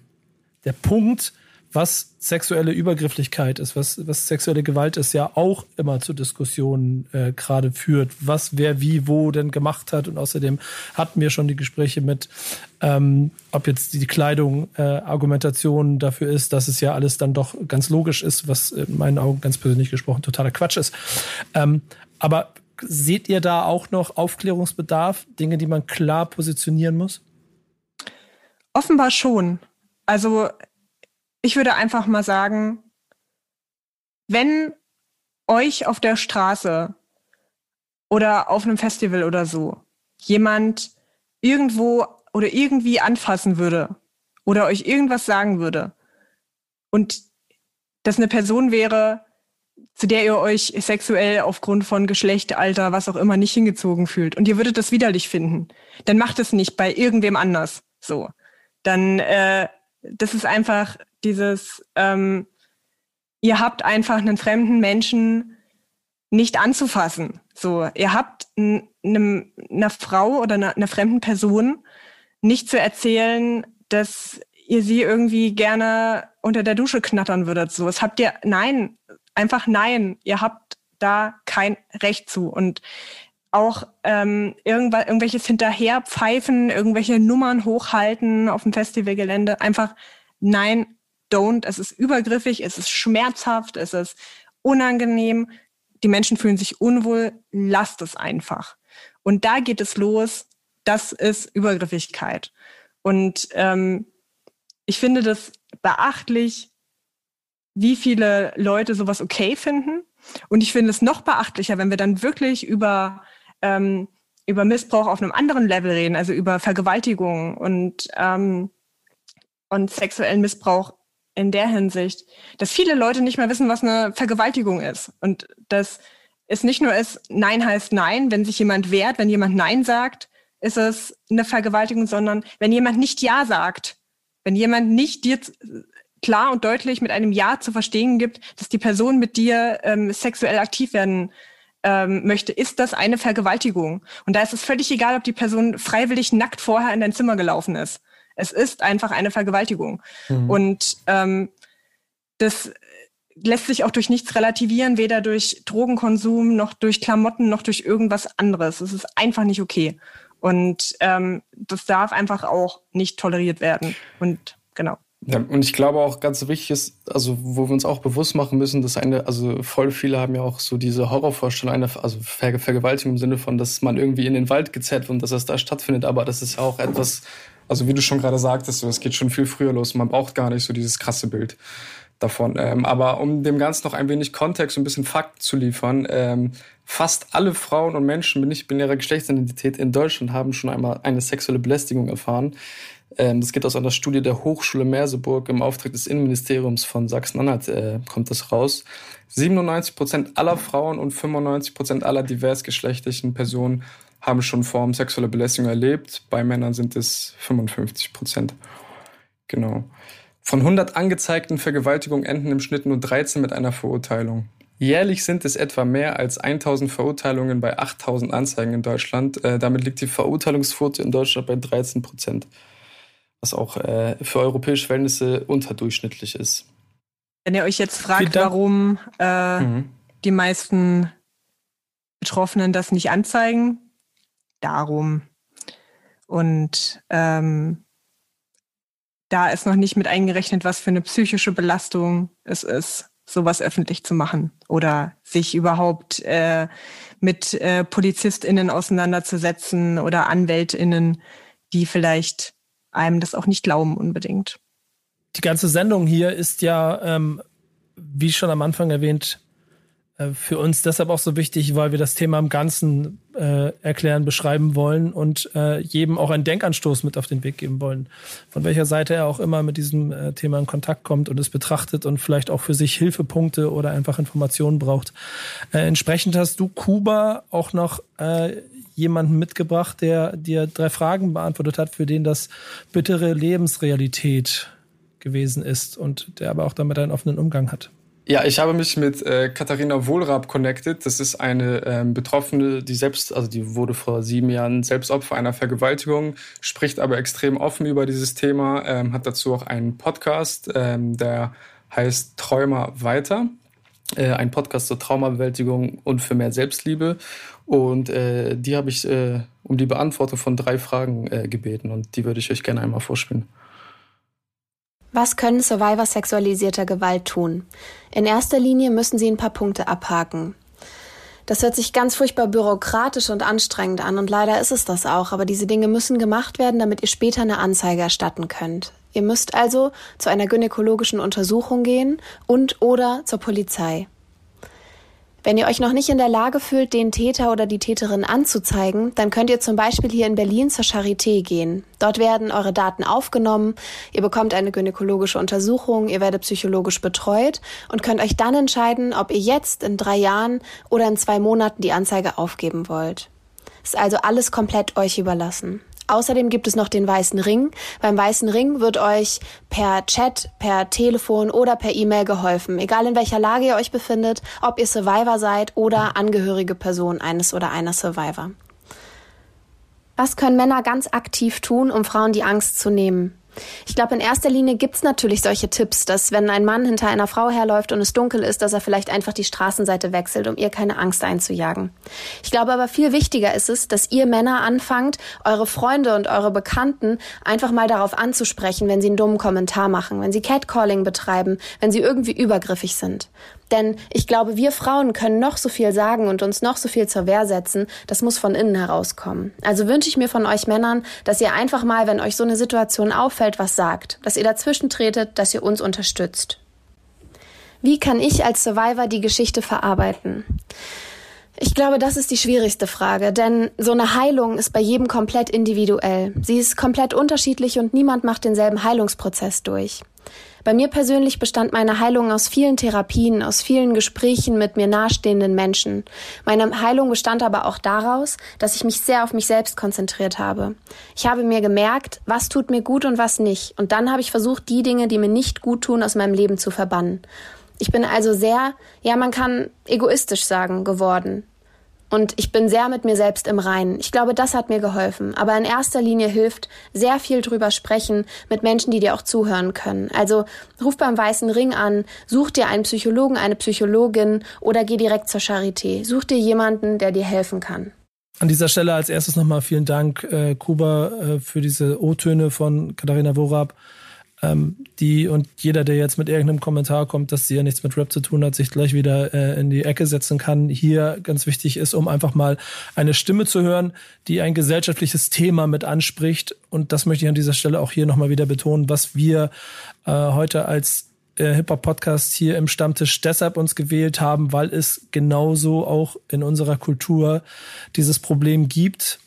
der Punkt, was sexuelle Übergrifflichkeit ist, was, was sexuelle Gewalt ist, ja auch immer zu Diskussionen äh, gerade führt, was wer wie wo denn gemacht hat. Und außerdem hatten wir schon die Gespräche mit, ähm, ob jetzt die Kleidung äh, Argumentation dafür ist, dass es ja alles dann doch ganz logisch ist, was in meinen Augen ganz persönlich gesprochen totaler Quatsch ist. Ähm, aber seht ihr da auch noch Aufklärungsbedarf, Dinge, die man klar positionieren muss? Offenbar schon. Also ich würde einfach mal sagen, wenn euch auf der Straße oder auf einem Festival oder so jemand irgendwo oder irgendwie anfassen würde oder euch irgendwas sagen würde und das eine Person wäre, zu der ihr euch sexuell aufgrund von Geschlecht, Alter, was auch immer nicht hingezogen fühlt und ihr würdet das widerlich finden, dann macht es nicht bei irgendwem anders so. Dann äh, das ist einfach dieses, ähm, ihr habt einfach einen fremden Menschen nicht anzufassen. So, ihr habt einem, einer Frau oder einer, einer fremden Person nicht zu erzählen, dass ihr sie irgendwie gerne unter der Dusche knattern würdet. So, es habt ihr, nein, einfach nein. Ihr habt da kein Recht zu. Und auch ähm, irgendwelches Hinterherpfeifen, irgendwelche Nummern hochhalten auf dem Festivalgelände. Einfach nein, don't. Es ist übergriffig, es ist schmerzhaft, es ist unangenehm. Die Menschen fühlen sich unwohl. Lasst es einfach. Und da geht es los. Das ist Übergriffigkeit. Und ähm, ich finde das beachtlich, wie viele Leute sowas okay finden. Und ich finde es noch beachtlicher, wenn wir dann wirklich über ähm, über Missbrauch auf einem anderen Level reden, also über Vergewaltigung und, ähm, und sexuellen Missbrauch in der Hinsicht, dass viele Leute nicht mehr wissen, was eine Vergewaltigung ist. Und dass es nicht nur ist, Nein heißt Nein, wenn sich jemand wehrt, wenn jemand Nein sagt, ist es eine Vergewaltigung, sondern wenn jemand nicht Ja sagt, wenn jemand nicht dir klar und deutlich mit einem Ja zu verstehen gibt, dass die Person mit dir ähm, sexuell aktiv werden ähm, möchte, ist das eine Vergewaltigung. Und da ist es völlig egal, ob die Person freiwillig nackt vorher in dein Zimmer gelaufen ist. Es ist einfach eine Vergewaltigung. Mhm. Und ähm, das lässt sich auch durch nichts relativieren, weder durch Drogenkonsum noch durch Klamotten noch durch irgendwas anderes. Es ist einfach nicht okay. Und ähm, das darf einfach auch nicht toleriert werden. Und genau. Ja, und ich glaube auch ganz wichtig ist, also wo wir uns auch bewusst machen müssen, dass eine, also voll viele haben ja auch so diese Horrorvorstellung einer, also Ver Vergewaltigung im Sinne von, dass man irgendwie in den Wald gezerrt wird und dass das da stattfindet, aber das ist ja auch etwas, also wie du schon gerade sagtest, so, es geht schon viel früher los, man braucht gar nicht so dieses krasse Bild davon. Ähm, aber um dem Ganzen noch ein wenig Kontext und ein bisschen Fakt zu liefern, ähm, fast alle Frauen und Menschen mit nicht-binärer Geschlechtsidentität in Deutschland haben schon einmal eine sexuelle Belästigung erfahren. Ähm, das geht aus einer Studie der Hochschule Merseburg im Auftrag des Innenministeriums von Sachsen-Anhalt, äh, kommt das raus. 97 Prozent aller Frauen und 95 Prozent aller diversgeschlechtlichen Personen haben schon Formen sexueller Belästigung erlebt. Bei Männern sind es 55 Prozent. Genau. Von 100 angezeigten Vergewaltigungen enden im Schnitt nur 13 mit einer Verurteilung. Jährlich sind es etwa mehr als 1000 Verurteilungen bei 8000 Anzeigen in Deutschland. Äh, damit liegt die Verurteilungsquote in Deutschland bei 13 Prozent, was auch äh, für europäische Verhältnisse unterdurchschnittlich ist. Wenn ihr euch jetzt fragt, warum äh, mhm. die meisten Betroffenen das nicht anzeigen, darum. Und ähm, da ist noch nicht mit eingerechnet, was für eine psychische Belastung es ist, sowas öffentlich zu machen oder sich überhaupt äh, mit äh, PolizistInnen auseinanderzusetzen oder AnwältInnen, die vielleicht einem das auch nicht glauben unbedingt. Die ganze Sendung hier ist ja, ähm, wie schon am Anfang erwähnt, äh, für uns deshalb auch so wichtig, weil wir das Thema im Ganzen äh, erklären, beschreiben wollen und äh, jedem auch einen Denkanstoß mit auf den Weg geben wollen. Von welcher Seite er auch immer mit diesem äh, Thema in Kontakt kommt und es betrachtet und vielleicht auch für sich Hilfepunkte oder einfach Informationen braucht. Äh, entsprechend hast du Kuba auch noch jemanden mitgebracht, der dir drei Fragen beantwortet hat, für den das bittere Lebensrealität gewesen ist und der aber auch damit einen offenen Umgang hat. Ja, ich habe mich mit äh, Katharina Wohlrab connected. Das ist eine ähm, Betroffene, die selbst, also die wurde vor sieben Jahren selbst Opfer einer Vergewaltigung, spricht aber extrem offen über dieses Thema, ähm, hat dazu auch einen Podcast, ähm, der heißt Träumer weiter. Äh, ein Podcast zur Traumabewältigung und für mehr Selbstliebe. Und äh, die habe ich äh, um die Beantwortung von drei Fragen äh, gebeten und die würde ich euch gerne einmal vorspielen. Was können Survivor sexualisierter Gewalt tun? In erster Linie müssen sie ein paar Punkte abhaken. Das hört sich ganz furchtbar bürokratisch und anstrengend an und leider ist es das auch, aber diese Dinge müssen gemacht werden, damit ihr später eine Anzeige erstatten könnt. Ihr müsst also zu einer gynäkologischen Untersuchung gehen und oder zur Polizei. Wenn ihr euch noch nicht in der Lage fühlt, den Täter oder die Täterin anzuzeigen, dann könnt ihr zum Beispiel hier in Berlin zur Charité gehen. Dort werden eure Daten aufgenommen, ihr bekommt eine gynäkologische Untersuchung, ihr werdet psychologisch betreut und könnt euch dann entscheiden, ob ihr jetzt in drei Jahren oder in zwei Monaten die Anzeige aufgeben wollt. Ist also alles komplett euch überlassen. Außerdem gibt es noch den Weißen Ring. Beim Weißen Ring wird euch per Chat, per Telefon oder per E-Mail geholfen, egal in welcher Lage ihr euch befindet, ob ihr Survivor seid oder angehörige Person eines oder einer Survivor. Was können Männer ganz aktiv tun, um Frauen die Angst zu nehmen? Ich glaube, in erster Linie gibt's natürlich solche Tipps, dass wenn ein Mann hinter einer Frau herläuft und es dunkel ist, dass er vielleicht einfach die Straßenseite wechselt, um ihr keine Angst einzujagen. Ich glaube aber viel wichtiger ist es, dass ihr Männer anfangt, eure Freunde und eure Bekannten einfach mal darauf anzusprechen, wenn sie einen dummen Kommentar machen, wenn sie Catcalling betreiben, wenn sie irgendwie übergriffig sind. Denn ich glaube, wir Frauen können noch so viel sagen und uns noch so viel zur Wehr setzen. Das muss von innen herauskommen. Also wünsche ich mir von euch Männern, dass ihr einfach mal, wenn euch so eine Situation auffällt, was sagt. Dass ihr dazwischen tretet, dass ihr uns unterstützt. Wie kann ich als Survivor die Geschichte verarbeiten? Ich glaube, das ist die schwierigste Frage, denn so eine Heilung ist bei jedem komplett individuell. Sie ist komplett unterschiedlich und niemand macht denselben Heilungsprozess durch. Bei mir persönlich bestand meine Heilung aus vielen Therapien, aus vielen Gesprächen mit mir nahestehenden Menschen. Meine Heilung bestand aber auch daraus, dass ich mich sehr auf mich selbst konzentriert habe. Ich habe mir gemerkt, was tut mir gut und was nicht. Und dann habe ich versucht, die Dinge, die mir nicht gut tun, aus meinem Leben zu verbannen. Ich bin also sehr, ja, man kann egoistisch sagen, geworden. Und ich bin sehr mit mir selbst im Reinen. Ich glaube, das hat mir geholfen. Aber in erster Linie hilft sehr viel drüber sprechen mit Menschen, die dir auch zuhören können. Also ruf beim Weißen Ring an, such dir einen Psychologen, eine Psychologin oder geh direkt zur Charité. Such dir jemanden, der dir helfen kann. An dieser Stelle als erstes nochmal vielen Dank, äh, Kuba, äh, für diese O-Töne von Katharina Worab ähm, die und jeder, der jetzt mit irgendeinem Kommentar kommt, dass sie ja nichts mit Rap zu tun hat, sich gleich wieder äh, in die Ecke setzen kann, hier ganz wichtig ist, um einfach mal eine Stimme zu hören, die ein gesellschaftliches Thema mit anspricht. Und das möchte ich an dieser Stelle auch hier nochmal wieder betonen, was wir äh, heute als äh, Hip-Hop-Podcast hier im Stammtisch deshalb uns gewählt haben, weil es genauso auch in unserer Kultur dieses Problem gibt.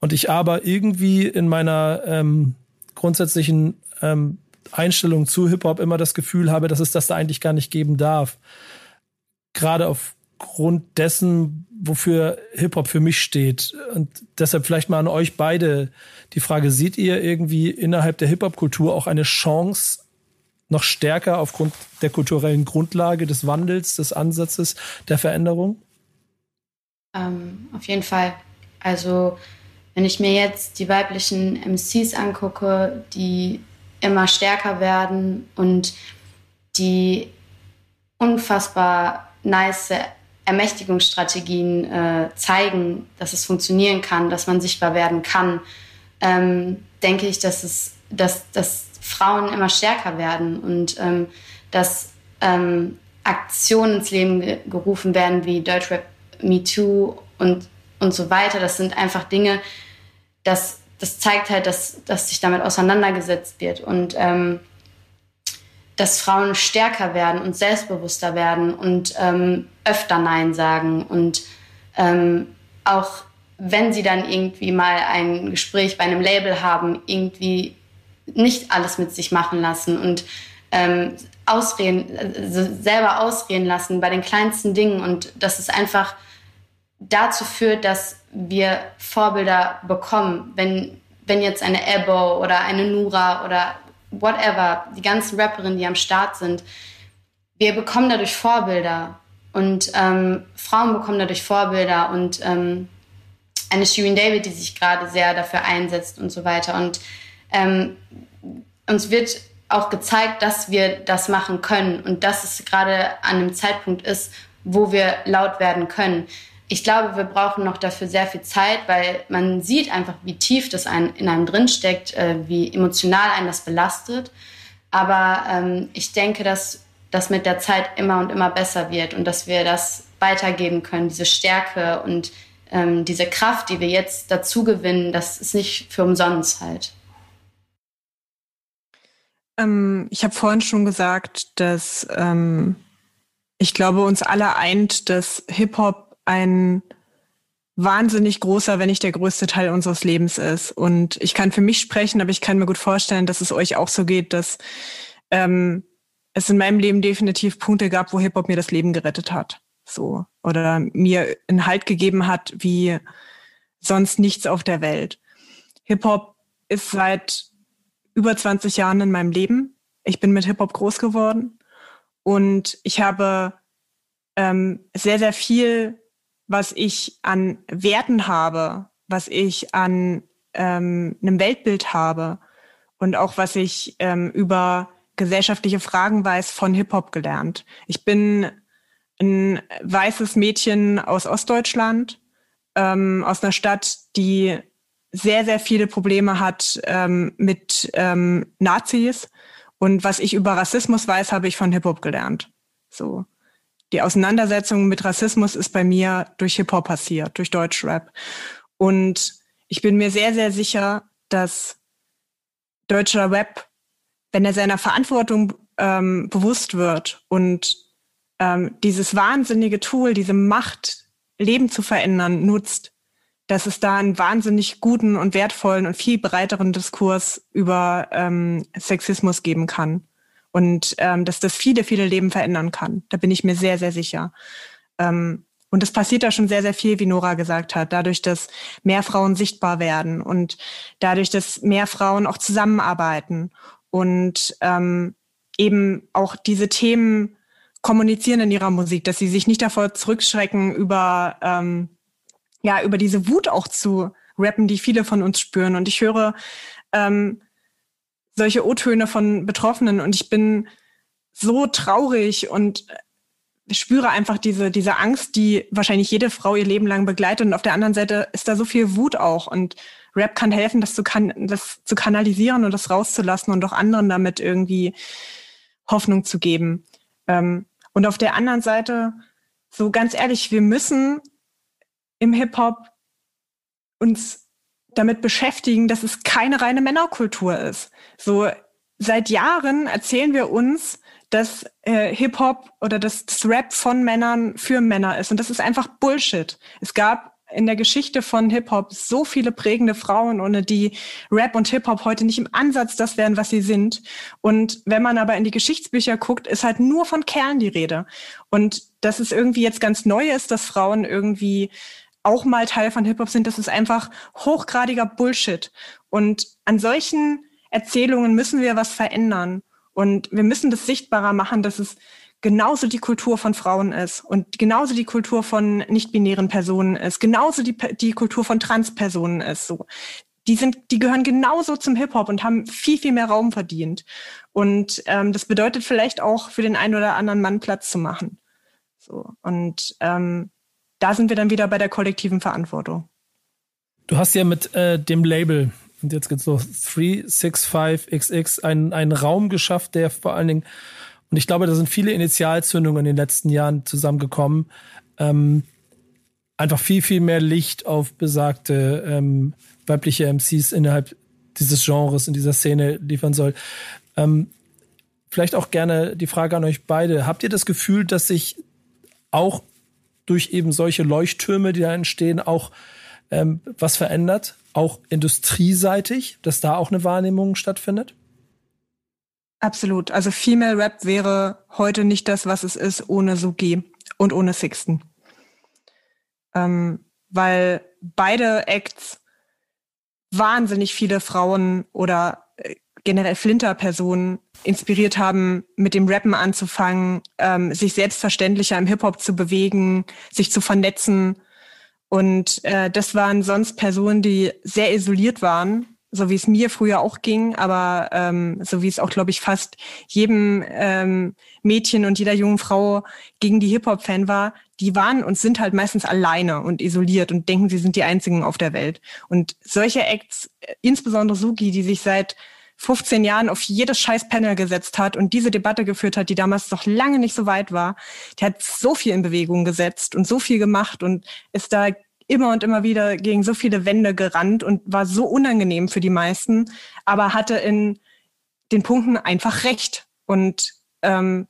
Und ich aber irgendwie in meiner ähm, grundsätzlichen ähm, Einstellung zu Hip-Hop immer das Gefühl habe, dass es das da eigentlich gar nicht geben darf. Gerade aufgrund dessen, wofür Hip-Hop für mich steht. Und deshalb vielleicht mal an euch beide die Frage, seht ihr irgendwie innerhalb der Hip-Hop-Kultur auch eine Chance, noch stärker aufgrund der kulturellen Grundlage, des Wandels, des Ansatzes, der Veränderung? Ähm, auf jeden Fall. Also wenn ich mir jetzt die weiblichen MCs angucke, die immer stärker werden und die unfassbar nice Ermächtigungsstrategien äh, zeigen, dass es funktionieren kann, dass man sichtbar werden kann, ähm, denke ich, dass, es, dass, dass Frauen immer stärker werden und ähm, dass ähm, Aktionen ins Leben ge gerufen werden wie Deutschrap Me Too und, und so weiter. Das sind einfach Dinge, dass das zeigt halt, dass, dass sich damit auseinandergesetzt wird und ähm, dass Frauen stärker werden und selbstbewusster werden und ähm, öfter Nein sagen und ähm, auch wenn sie dann irgendwie mal ein Gespräch bei einem Label haben, irgendwie nicht alles mit sich machen lassen und ähm, ausreden, also selber ausreden lassen bei den kleinsten Dingen und dass es einfach dazu führt, dass wir Vorbilder bekommen. Wenn, wenn jetzt eine Ebo oder eine Nura oder whatever, die ganzen Rapperinnen, die am Start sind, wir bekommen dadurch Vorbilder und ähm, Frauen bekommen dadurch Vorbilder und ähm, eine Shirin David, die sich gerade sehr dafür einsetzt und so weiter. Und ähm, uns wird auch gezeigt, dass wir das machen können und dass es gerade an einem Zeitpunkt ist, wo wir laut werden können ich glaube, wir brauchen noch dafür sehr viel Zeit, weil man sieht einfach, wie tief das in einem drinsteckt, äh, wie emotional einen das belastet. Aber ähm, ich denke, dass das mit der Zeit immer und immer besser wird und dass wir das weitergeben können, diese Stärke und ähm, diese Kraft, die wir jetzt dazu gewinnen, das ist nicht für umsonst halt. Ähm, ich habe vorhin schon gesagt, dass ähm, ich glaube, uns alle eint, dass Hip-Hop ein wahnsinnig großer, wenn nicht der größte Teil unseres Lebens ist. Und ich kann für mich sprechen, aber ich kann mir gut vorstellen, dass es euch auch so geht, dass ähm, es in meinem Leben definitiv Punkte gab, wo Hip-Hop mir das Leben gerettet hat. So. Oder mir einen Halt gegeben hat, wie sonst nichts auf der Welt. Hip-Hop ist seit über 20 Jahren in meinem Leben. Ich bin mit Hip-Hop groß geworden und ich habe ähm, sehr, sehr viel was ich an Werten habe, was ich an ähm, einem Weltbild habe und auch was ich ähm, über gesellschaftliche Fragen weiß von Hip-Hop gelernt. Ich bin ein weißes Mädchen aus Ostdeutschland, ähm, aus einer Stadt, die sehr, sehr viele Probleme hat ähm, mit ähm, Nazis. Und was ich über Rassismus weiß, habe ich von Hip-Hop gelernt. So die Auseinandersetzung mit Rassismus ist bei mir durch Hip-Hop passiert, durch Deutschrap. Und ich bin mir sehr, sehr sicher, dass deutscher Rap, wenn er seiner Verantwortung ähm, bewusst wird und ähm, dieses wahnsinnige Tool, diese Macht, Leben zu verändern, nutzt, dass es da einen wahnsinnig guten und wertvollen und viel breiteren Diskurs über ähm, Sexismus geben kann und ähm, dass das viele, viele Leben verändern kann. Da bin ich mir sehr, sehr sicher. Ähm, und es passiert da schon sehr, sehr viel, wie Nora gesagt hat, dadurch, dass mehr Frauen sichtbar werden und dadurch, dass mehr Frauen auch zusammenarbeiten und ähm, eben auch diese Themen kommunizieren in ihrer Musik, dass sie sich nicht davor zurückschrecken, über ähm, ja, über diese Wut auch zu rappen, die viele von uns spüren. Und ich höre ähm, solche O-Töne von Betroffenen und ich bin so traurig und spüre einfach diese, diese Angst, die wahrscheinlich jede Frau ihr Leben lang begleitet. Und auf der anderen Seite ist da so viel Wut auch. Und Rap kann helfen, das zu, kan das zu kanalisieren und das rauszulassen und auch anderen damit irgendwie Hoffnung zu geben. Ähm, und auf der anderen Seite, so ganz ehrlich, wir müssen im Hip-Hop uns damit beschäftigen, dass es keine reine Männerkultur ist. So seit Jahren erzählen wir uns, dass äh, Hip-Hop oder das Rap von Männern für Männer ist. Und das ist einfach Bullshit. Es gab in der Geschichte von Hip-Hop so viele prägende Frauen, ohne die Rap und Hip-Hop heute nicht im Ansatz das wären, was sie sind. Und wenn man aber in die Geschichtsbücher guckt, ist halt nur von Kerlen die Rede. Und dass es irgendwie jetzt ganz neu ist, dass Frauen irgendwie auch mal Teil von Hip-Hop sind, das ist einfach hochgradiger Bullshit. Und an solchen Erzählungen müssen wir was verändern. Und wir müssen das sichtbarer machen, dass es genauso die Kultur von Frauen ist und genauso die Kultur von nicht-binären Personen ist, genauso die, die Kultur von Transpersonen ist. So, die sind, die gehören genauso zum Hip Hop und haben viel viel mehr Raum verdient. Und ähm, das bedeutet vielleicht auch für den einen oder anderen Mann Platz zu machen. So und ähm, da sind wir dann wieder bei der kollektiven Verantwortung. Du hast ja mit äh, dem Label und jetzt geht's los 365XX einen, einen Raum geschafft, der vor allen Dingen und ich glaube, da sind viele Initialzündungen in den letzten Jahren zusammengekommen. Ähm, einfach viel, viel mehr Licht auf besagte ähm, weibliche MCs innerhalb dieses Genres, in dieser Szene liefern soll. Ähm, vielleicht auch gerne die Frage an euch beide. Habt ihr das Gefühl, dass sich auch durch eben solche Leuchttürme, die da entstehen, auch ähm, was verändert? Auch industrieseitig, dass da auch eine Wahrnehmung stattfindet? Absolut. Also Female Rap wäre heute nicht das, was es ist, ohne Sugi und ohne Sixten. Ähm, weil beide Acts wahnsinnig viele Frauen oder generell Flinter-Personen inspiriert haben, mit dem Rappen anzufangen, ähm, sich selbstverständlicher im Hip-Hop zu bewegen, sich zu vernetzen. Und äh, das waren sonst Personen, die sehr isoliert waren so wie es mir früher auch ging, aber ähm, so wie es auch, glaube ich, fast jedem ähm, Mädchen und jeder jungen Frau gegen die Hip-Hop-Fan war, die waren und sind halt meistens alleine und isoliert und denken, sie sind die einzigen auf der Welt. Und solche Acts, äh, insbesondere Sugi, die sich seit 15 Jahren auf jedes scheiß Panel gesetzt hat und diese Debatte geführt hat, die damals noch lange nicht so weit war, die hat so viel in Bewegung gesetzt und so viel gemacht und ist da immer und immer wieder gegen so viele Wände gerannt und war so unangenehm für die meisten, aber hatte in den Punkten einfach recht. Und ähm,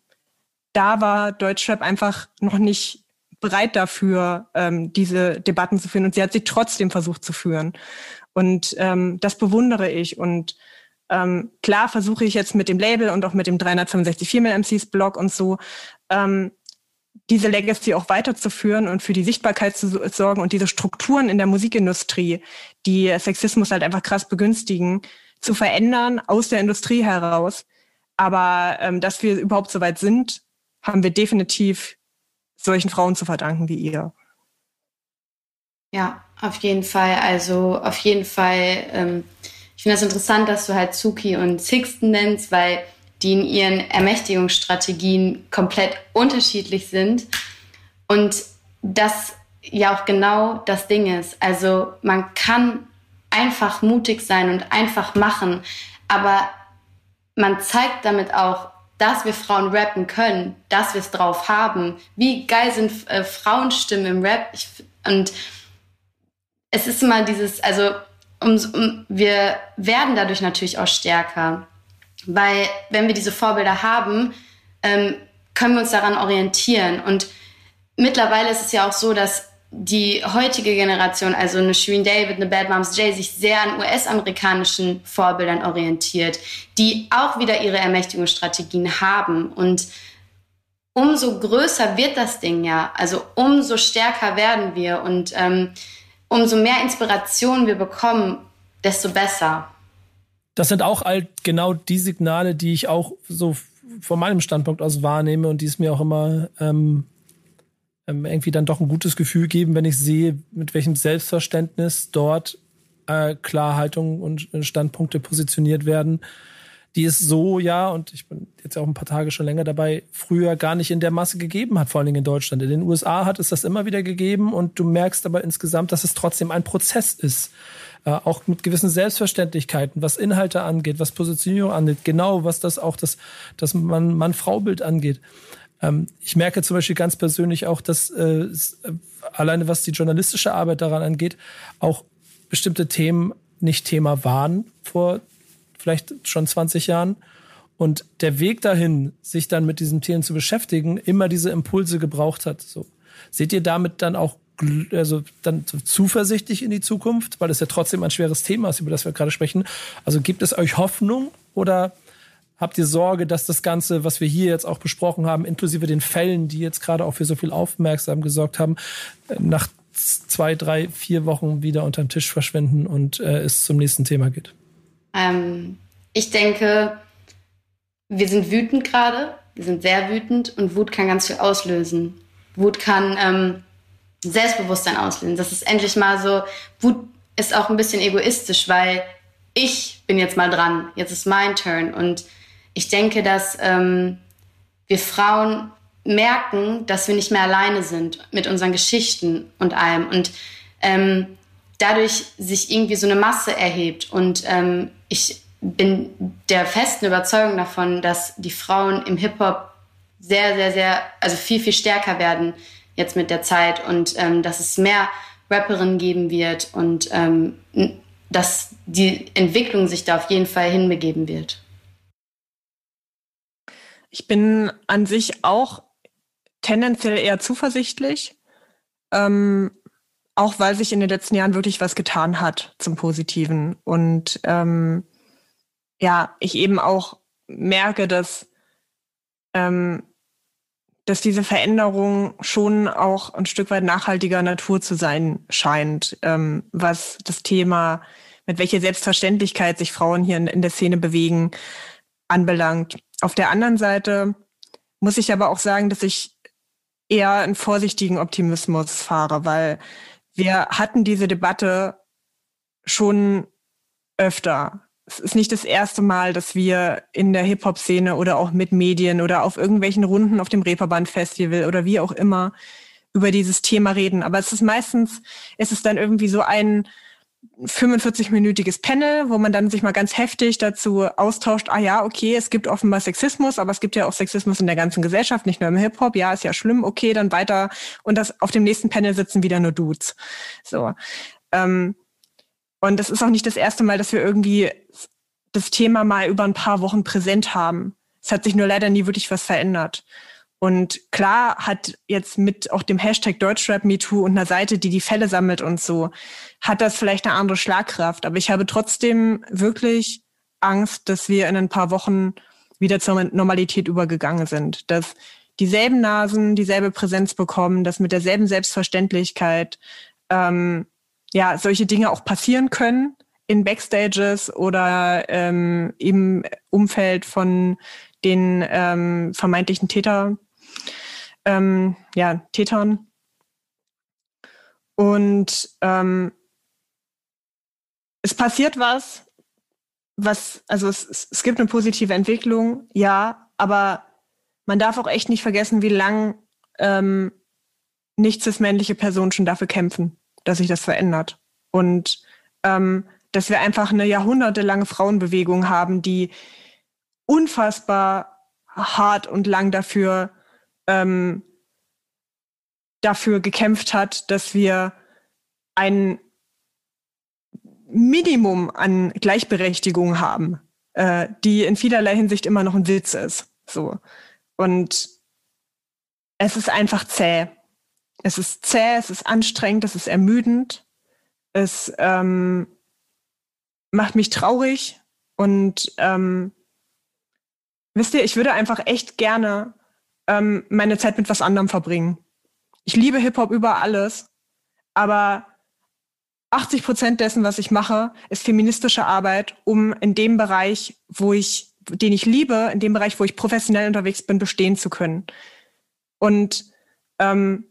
da war Deutschrap einfach noch nicht bereit dafür, ähm, diese Debatten zu führen. Und sie hat sie trotzdem versucht zu führen. Und ähm, das bewundere ich. Und ähm, klar versuche ich jetzt mit dem Label und auch mit dem 365 Female MCs Blog und so ähm, diese Legacy auch weiterzuführen und für die Sichtbarkeit zu sorgen und diese Strukturen in der Musikindustrie, die Sexismus halt einfach krass begünstigen, zu verändern aus der Industrie heraus. Aber ähm, dass wir überhaupt so weit sind, haben wir definitiv solchen Frauen zu verdanken wie ihr. Ja, auf jeden Fall. Also auf jeden Fall. Ähm, ich finde das interessant, dass du halt Suki und Sixten nennst, weil die in ihren Ermächtigungsstrategien komplett unterschiedlich sind. Und das ja auch genau das Ding ist. Also man kann einfach mutig sein und einfach machen, aber man zeigt damit auch, dass wir Frauen rappen können, dass wir es drauf haben. Wie geil sind äh, Frauenstimmen im Rap? Ich, und es ist immer dieses, also um, um, wir werden dadurch natürlich auch stärker. Weil wenn wir diese Vorbilder haben, ähm, können wir uns daran orientieren. Und mittlerweile ist es ja auch so, dass die heutige Generation, also eine Shirin David, eine Bad Moms J, sich sehr an US-amerikanischen Vorbildern orientiert, die auch wieder ihre Ermächtigungsstrategien haben. Und umso größer wird das Ding ja, also umso stärker werden wir und ähm, umso mehr Inspiration wir bekommen, desto besser. Das sind auch halt genau die Signale, die ich auch so von meinem Standpunkt aus wahrnehme und die es mir auch immer ähm, ähm, irgendwie dann doch ein gutes Gefühl geben, wenn ich sehe, mit welchem Selbstverständnis dort äh, Klarhaltung und Standpunkte positioniert werden die es so, ja, und ich bin jetzt auch ein paar Tage schon länger dabei, früher gar nicht in der Masse gegeben hat, vor allen Dingen in Deutschland. In den USA hat es das immer wieder gegeben und du merkst aber insgesamt, dass es trotzdem ein Prozess ist. Äh, auch mit gewissen Selbstverständlichkeiten, was Inhalte angeht, was Positionierung angeht, genau was das auch das, das Mann-Frau-Bild angeht. Ähm, ich merke zum Beispiel ganz persönlich auch, dass äh, äh, alleine was die journalistische Arbeit daran angeht, auch bestimmte Themen nicht Thema waren vor vielleicht schon 20 Jahren. Und der Weg dahin, sich dann mit diesen Themen zu beschäftigen, immer diese Impulse gebraucht hat. So. Seht ihr damit dann auch also dann zuversichtlich in die Zukunft, weil es ja trotzdem ein schweres Thema ist, über das wir gerade sprechen. Also gibt es euch Hoffnung oder habt ihr Sorge, dass das Ganze, was wir hier jetzt auch besprochen haben, inklusive den Fällen, die jetzt gerade auch für so viel Aufmerksam gesorgt haben, nach zwei, drei, vier Wochen wieder unter den Tisch verschwinden und äh, es zum nächsten Thema geht? Ähm, ich denke, wir sind wütend gerade, wir sind sehr wütend und Wut kann ganz viel auslösen. Wut kann ähm, Selbstbewusstsein auslösen. Das ist endlich mal so, Wut ist auch ein bisschen egoistisch, weil ich bin jetzt mal dran, jetzt ist mein Turn. Und ich denke, dass ähm, wir Frauen merken, dass wir nicht mehr alleine sind mit unseren Geschichten und allem. Und ähm, dadurch sich irgendwie so eine Masse erhebt. Und ähm, ich bin der festen Überzeugung davon, dass die Frauen im Hip-Hop sehr, sehr, sehr, also viel, viel stärker werden jetzt mit der Zeit und ähm, dass es mehr Rapperinnen geben wird und ähm, dass die Entwicklung sich da auf jeden Fall hinbegeben wird. Ich bin an sich auch tendenziell eher zuversichtlich. Ähm, auch weil sich in den letzten Jahren wirklich was getan hat zum Positiven. Und ähm, ja, ich eben auch merke, dass, ähm, dass diese Veränderung schon auch ein Stück weit nachhaltiger Natur zu sein scheint, ähm, was das Thema, mit welcher Selbstverständlichkeit sich Frauen hier in, in der Szene bewegen, anbelangt. Auf der anderen Seite muss ich aber auch sagen, dass ich eher einen vorsichtigen Optimismus fahre, weil wir hatten diese Debatte schon öfter. Es ist nicht das erste Mal, dass wir in der Hip-Hop-Szene oder auch mit Medien oder auf irgendwelchen Runden auf dem Reeperbahn-Festival oder wie auch immer über dieses Thema reden. Aber es ist meistens, es ist dann irgendwie so ein, 45-minütiges Panel, wo man dann sich mal ganz heftig dazu austauscht, ah ja, okay, es gibt offenbar Sexismus, aber es gibt ja auch Sexismus in der ganzen Gesellschaft, nicht nur im Hip-Hop, ja, ist ja schlimm, okay, dann weiter. Und das auf dem nächsten Panel sitzen wieder nur Dudes. So. Ähm, und das ist auch nicht das erste Mal, dass wir irgendwie das Thema mal über ein paar Wochen präsent haben. Es hat sich nur leider nie wirklich was verändert. Und klar hat jetzt mit auch dem Hashtag Deutschrap MeToo und einer Seite, die die Fälle sammelt und so, hat das vielleicht eine andere Schlagkraft. Aber ich habe trotzdem wirklich Angst, dass wir in ein paar Wochen wieder zur Normalität übergegangen sind. Dass dieselben Nasen dieselbe Präsenz bekommen, dass mit derselben Selbstverständlichkeit ähm, ja solche Dinge auch passieren können in Backstages oder ähm, im Umfeld von den ähm, vermeintlichen Täter, ähm, ja, Tätern. Und ähm, es passiert was, was, also es, es gibt eine positive Entwicklung, ja, aber man darf auch echt nicht vergessen, wie lang ähm, nicht cis-männliche Personen schon dafür kämpfen, dass sich das verändert. Und ähm, dass wir einfach eine jahrhundertelange Frauenbewegung haben, die unfassbar hart und lang dafür ähm, dafür gekämpft hat, dass wir ein Minimum an Gleichberechtigung haben, äh, die in vielerlei Hinsicht immer noch ein Witz ist. So und es ist einfach zäh. Es ist zäh, es ist anstrengend, es ist ermüdend. Es ähm, macht mich traurig und ähm, wisst ihr, ich würde einfach echt gerne ähm, meine Zeit mit was anderem verbringen. Ich liebe Hip-Hop über alles, aber 80 Prozent dessen, was ich mache, ist feministische Arbeit, um in dem Bereich, wo ich, den ich liebe, in dem Bereich, wo ich professionell unterwegs bin, bestehen zu können. Und ähm,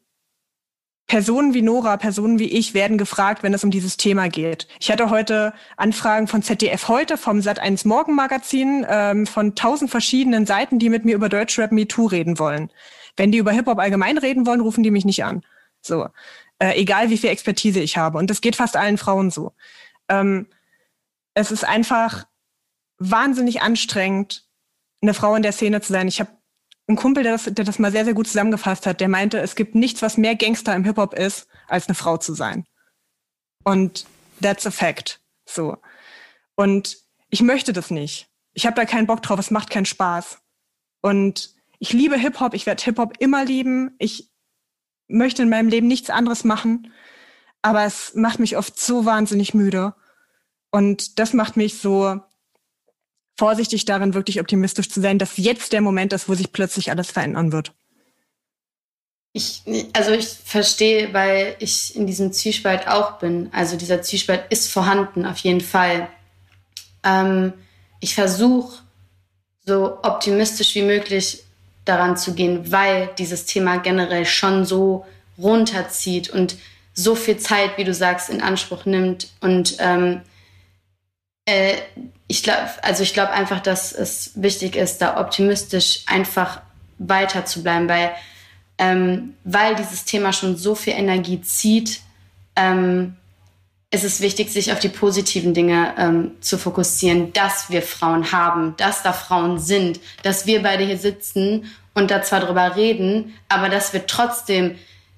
Personen wie Nora, Personen wie ich werden gefragt, wenn es um dieses Thema geht. Ich hatte heute Anfragen von ZDF heute, vom Sat1 Morgenmagazin, ähm, von tausend verschiedenen Seiten, die mit mir über Deutschrap Me Too reden wollen. Wenn die über Hip-Hop allgemein reden wollen, rufen die mich nicht an. So. Äh, egal wie viel Expertise ich habe. Und das geht fast allen Frauen so. Ähm, es ist einfach wahnsinnig anstrengend, eine Frau in der Szene zu sein. Ich habe einen Kumpel, der das, der das mal sehr, sehr gut zusammengefasst hat, der meinte, es gibt nichts, was mehr Gangster im Hip-Hop ist, als eine Frau zu sein. Und that's a fact. So. Und ich möchte das nicht. Ich habe da keinen Bock drauf, es macht keinen Spaß. Und ich liebe Hip-Hop, ich werde Hip-Hop immer lieben. Ich möchte in meinem Leben nichts anderes machen. Aber es macht mich oft so wahnsinnig müde. Und das macht mich so vorsichtig darin, wirklich optimistisch zu sein, dass jetzt der Moment ist, wo sich plötzlich alles verändern wird. Ich, also ich verstehe, weil ich in diesem Zwiespalt auch bin. Also dieser Zwiespalt ist vorhanden, auf jeden Fall. Ähm, ich versuche so optimistisch wie möglich daran zu gehen, weil dieses Thema generell schon so runterzieht und so viel Zeit, wie du sagst, in Anspruch nimmt und ähm, äh, ich glaube, also ich glaube einfach, dass es wichtig ist, da optimistisch einfach weiter zu bleiben, weil, ähm, weil dieses Thema schon so viel Energie zieht, ähm, ist es wichtig, sich auf die positiven Dinge ähm, zu fokussieren, dass wir Frauen haben, dass da Frauen sind, dass wir beide hier sitzen und da zwar drüber reden, aber dass wir trotzdem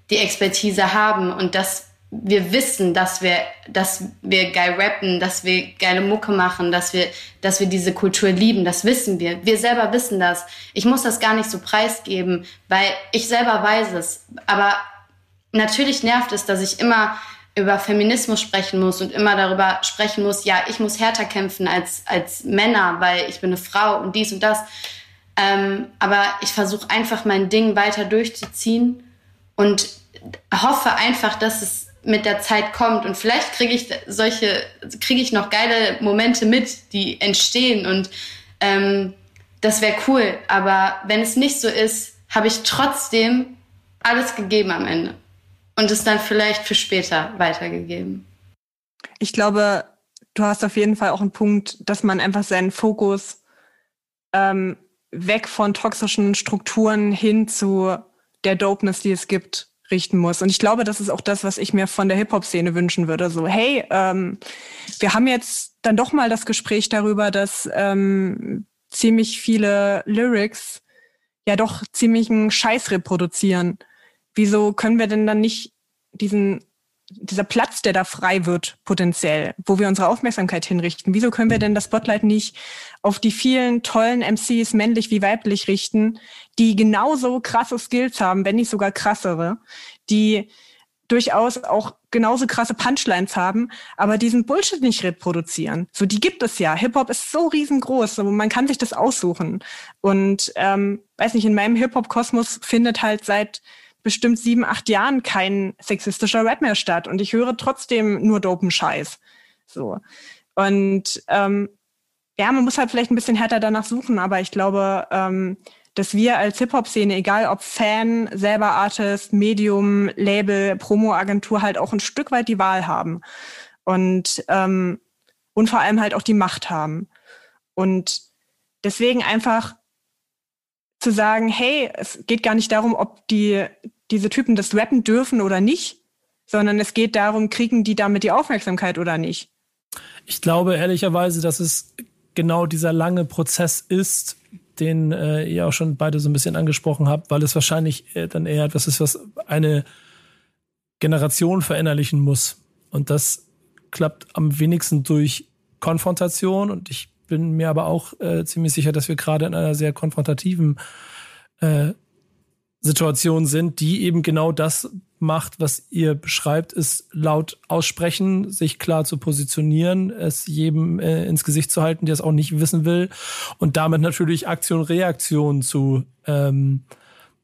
die Expertise haben und dass wir wissen, dass wir, dass wir geil rappen, dass wir geile Mucke machen, dass wir, dass wir diese Kultur lieben. Das wissen wir. Wir selber wissen das. Ich muss das gar nicht so preisgeben, weil ich selber weiß es. Aber natürlich nervt es, dass ich immer über Feminismus sprechen muss und immer darüber sprechen muss, ja, ich muss härter kämpfen als, als Männer, weil ich bin eine Frau und dies und das. Ähm, aber ich versuche einfach mein Ding weiter durchzuziehen und hoffe einfach, dass es mit der Zeit kommt. Und vielleicht kriege ich solche, kriege ich noch geile Momente mit, die entstehen. Und ähm, das wäre cool. Aber wenn es nicht so ist, habe ich trotzdem alles gegeben am Ende. Und es dann vielleicht für später weitergegeben. Ich glaube, du hast auf jeden Fall auch einen Punkt, dass man einfach seinen Fokus ähm, weg von toxischen Strukturen hin zu der Dopeness, die es gibt, richten muss. Und ich glaube, das ist auch das, was ich mir von der Hip-Hop-Szene wünschen würde. So, hey, ähm, wir haben jetzt dann doch mal das Gespräch darüber, dass ähm, ziemlich viele Lyrics ja doch ziemlichen Scheiß reproduzieren. Wieso können wir denn dann nicht diesen dieser Platz, der da frei wird, potenziell, wo wir unsere Aufmerksamkeit hinrichten. Wieso können wir denn das Spotlight nicht auf die vielen tollen MCs, männlich wie weiblich, richten, die genauso krasse Skills haben, wenn nicht sogar krassere, die durchaus auch genauso krasse Punchlines haben, aber diesen Bullshit nicht reproduzieren. So, die gibt es ja. Hip-Hop ist so riesengroß, so, man kann sich das aussuchen. Und ähm, weiß nicht, in meinem Hip-Hop-Kosmos findet halt seit bestimmt sieben, acht Jahren kein sexistischer Rap mehr statt und ich höre trotzdem nur dopen Scheiß. So. Und ähm, ja, man muss halt vielleicht ein bisschen härter danach suchen, aber ich glaube, ähm, dass wir als Hip-Hop-Szene, egal ob Fan, selber Artist, Medium, Label, Promo-Agentur, halt auch ein Stück weit die Wahl haben. Und, ähm, und vor allem halt auch die Macht haben. Und deswegen einfach zu sagen, hey, es geht gar nicht darum, ob die diese Typen das rappen dürfen oder nicht, sondern es geht darum, kriegen die damit die Aufmerksamkeit oder nicht. Ich glaube ehrlicherweise, dass es genau dieser lange Prozess ist, den äh, ihr auch schon beide so ein bisschen angesprochen habt, weil es wahrscheinlich äh, dann eher etwas ist, was eine Generation verinnerlichen muss. Und das klappt am wenigsten durch Konfrontation. Und ich bin mir aber auch äh, ziemlich sicher, dass wir gerade in einer sehr konfrontativen äh, Situationen sind, die eben genau das macht, was ihr beschreibt, ist laut aussprechen, sich klar zu positionieren, es jedem äh, ins Gesicht zu halten, der es auch nicht wissen will und damit natürlich Aktion, Reaktion zu, ähm,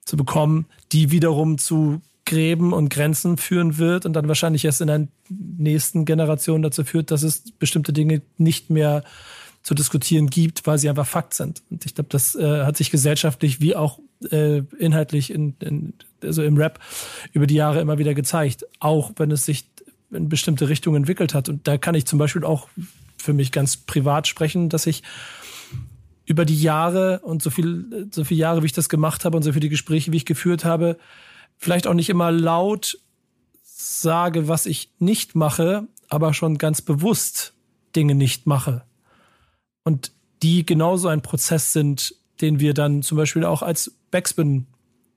zu bekommen, die wiederum zu Gräben und Grenzen führen wird und dann wahrscheinlich erst in der nächsten Generation dazu führt, dass es bestimmte Dinge nicht mehr zu diskutieren gibt, weil sie einfach Fakt sind. Und ich glaube, das äh, hat sich gesellschaftlich wie auch äh, inhaltlich in, in, also im Rap über die Jahre immer wieder gezeigt, auch wenn es sich in bestimmte Richtungen entwickelt hat. Und da kann ich zum Beispiel auch für mich ganz privat sprechen, dass ich über die Jahre und so viel, so viele Jahre, wie ich das gemacht habe und so viele Gespräche, wie ich geführt habe, vielleicht auch nicht immer laut sage, was ich nicht mache, aber schon ganz bewusst Dinge nicht mache. Und die genauso ein Prozess sind, den wir dann zum Beispiel auch als Backspin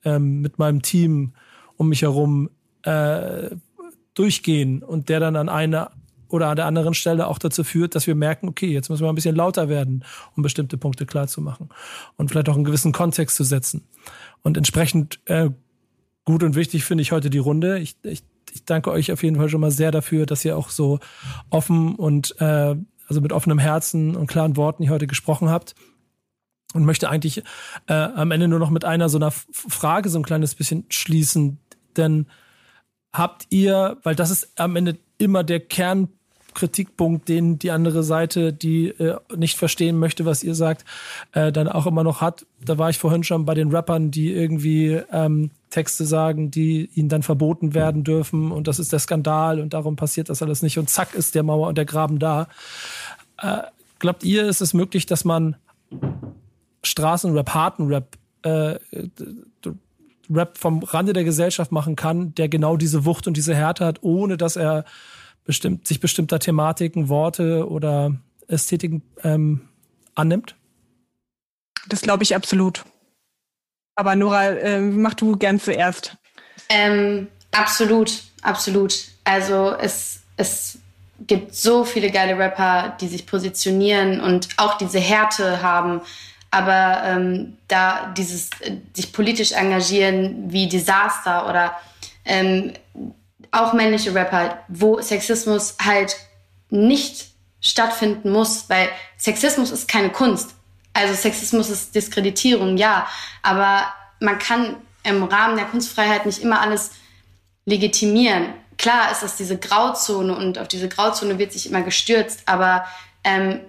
ähm, mit meinem Team um mich herum äh, durchgehen und der dann an einer oder an der anderen Stelle auch dazu führt, dass wir merken, okay, jetzt müssen wir ein bisschen lauter werden, um bestimmte Punkte klar zu machen und vielleicht auch einen gewissen Kontext zu setzen. Und entsprechend äh, gut und wichtig finde ich heute die Runde. Ich, ich, ich danke euch auf jeden Fall schon mal sehr dafür, dass ihr auch so offen und äh, also mit offenem Herzen und klaren Worten hier heute gesprochen habt und möchte eigentlich äh, am Ende nur noch mit einer so einer Frage so ein kleines bisschen schließen, denn habt ihr, weil das ist am Ende immer der Kernkritikpunkt, den die andere Seite, die äh, nicht verstehen möchte, was ihr sagt, äh, dann auch immer noch hat. Da war ich vorhin schon bei den Rappern, die irgendwie ähm, Texte sagen, die ihnen dann verboten werden dürfen und das ist der Skandal und darum passiert das alles nicht und zack ist der Mauer und der Graben da. Äh, glaubt ihr, ist es möglich, dass man Straßenrap, harten Rap, äh, Rap vom Rande der Gesellschaft machen kann, der genau diese Wucht und diese Härte hat, ohne dass er bestimmt, sich bestimmter Thematiken, Worte oder Ästhetiken ähm, annimmt? Das glaube ich absolut. Aber Nora, äh, mach du gern zuerst. Ähm, absolut, absolut. Also es, es gibt so viele geile Rapper, die sich positionieren und auch diese Härte haben. Aber ähm, da dieses äh, sich politisch engagieren wie Disaster oder ähm, auch männliche Rapper, wo Sexismus halt nicht stattfinden muss, weil Sexismus ist keine Kunst. Also Sexismus ist Diskreditierung, ja, aber man kann im Rahmen der Kunstfreiheit nicht immer alles legitimieren. Klar ist das diese Grauzone und auf diese Grauzone wird sich immer gestürzt, aber ähm,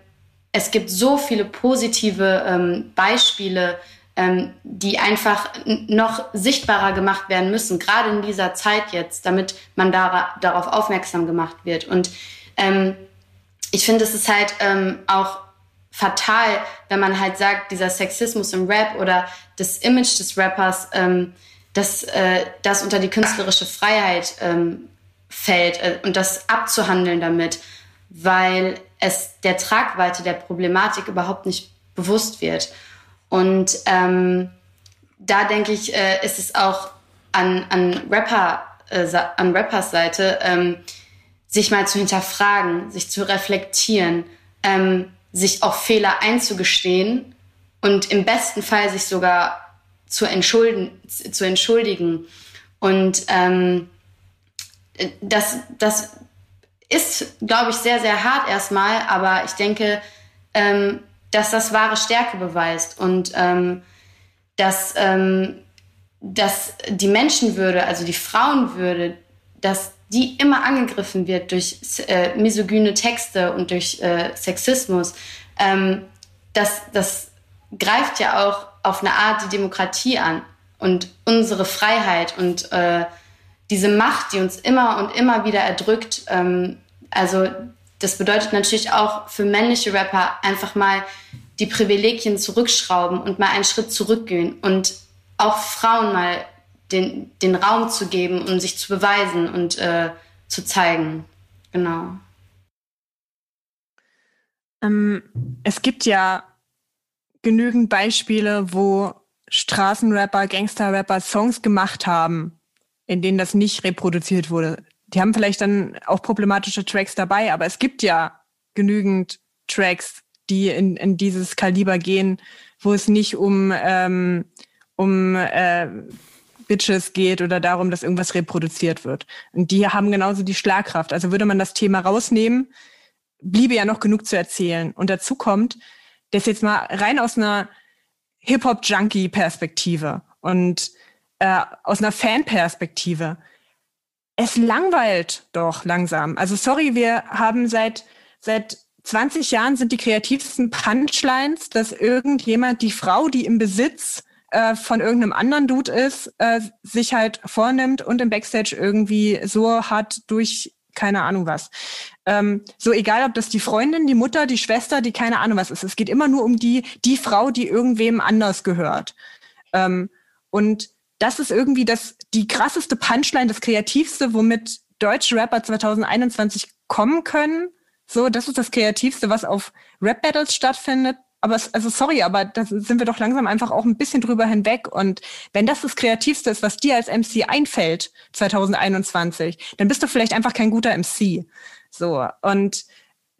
es gibt so viele positive ähm, Beispiele, ähm, die einfach noch sichtbarer gemacht werden müssen, gerade in dieser Zeit jetzt, damit man da, darauf aufmerksam gemacht wird. Und ähm, ich finde, es ist halt ähm, auch fatal, wenn man halt sagt, dieser Sexismus im Rap oder das Image des Rappers, ähm, dass äh, das unter die künstlerische Freiheit ähm, fällt äh, und das abzuhandeln damit, weil es der Tragweite der Problematik überhaupt nicht bewusst wird. Und ähm, da denke ich, äh, ist es auch an, an, Rapper, äh, an Rappers Seite, ähm, sich mal zu hinterfragen, sich zu reflektieren, ähm, sich auch Fehler einzugestehen und im besten Fall sich sogar zu, entschulden, zu entschuldigen. Und ähm, das, das ist, glaube ich, sehr, sehr hart erstmal, aber ich denke, ähm, dass das wahre Stärke beweist und ähm, dass, ähm, dass die Menschenwürde, also die Frauenwürde, dass die immer angegriffen wird durch äh, misogyne Texte und durch äh, Sexismus, ähm, das, das greift ja auch auf eine Art die Demokratie an und unsere Freiheit und äh, diese Macht, die uns immer und immer wieder erdrückt. Ähm, also das bedeutet natürlich auch für männliche Rapper einfach mal die Privilegien zurückschrauben und mal einen Schritt zurückgehen und auch Frauen mal den, den Raum zu geben, um sich zu beweisen und äh, zu zeigen. Genau. Ähm, es gibt ja genügend Beispiele, wo Straßenrapper, Gangsterrapper Songs gemacht haben, in denen das nicht reproduziert wurde. Die haben vielleicht dann auch problematische Tracks dabei, aber es gibt ja genügend Tracks, die in, in dieses Kaliber gehen, wo es nicht um, ähm, um äh, Bitches geht oder darum, dass irgendwas reproduziert wird. Und die haben genauso die Schlagkraft. Also würde man das Thema rausnehmen, bliebe ja noch genug zu erzählen. Und dazu kommt, das jetzt mal rein aus einer Hip-Hop-Junkie-Perspektive und äh, aus einer Fan-Perspektive. Es langweilt doch langsam. Also sorry, wir haben seit, seit 20 Jahren sind die kreativsten Punchlines, dass irgendjemand die Frau, die im Besitz äh, von irgendeinem anderen Dude ist, äh, sich halt vornimmt und im Backstage irgendwie so hart durch keine Ahnung was. Ähm, so egal, ob das die Freundin, die Mutter, die Schwester, die keine Ahnung was ist. Es geht immer nur um die, die Frau, die irgendwem anders gehört. Ähm, und das ist irgendwie das, die krasseste Punchline, das kreativste, womit deutsche Rapper 2021 kommen können. So, das ist das kreativste, was auf Rap Battles stattfindet. Aber also sorry, aber da sind wir doch langsam einfach auch ein bisschen drüber hinweg. Und wenn das das Kreativste ist, was dir als MC einfällt 2021, dann bist du vielleicht einfach kein guter MC. So und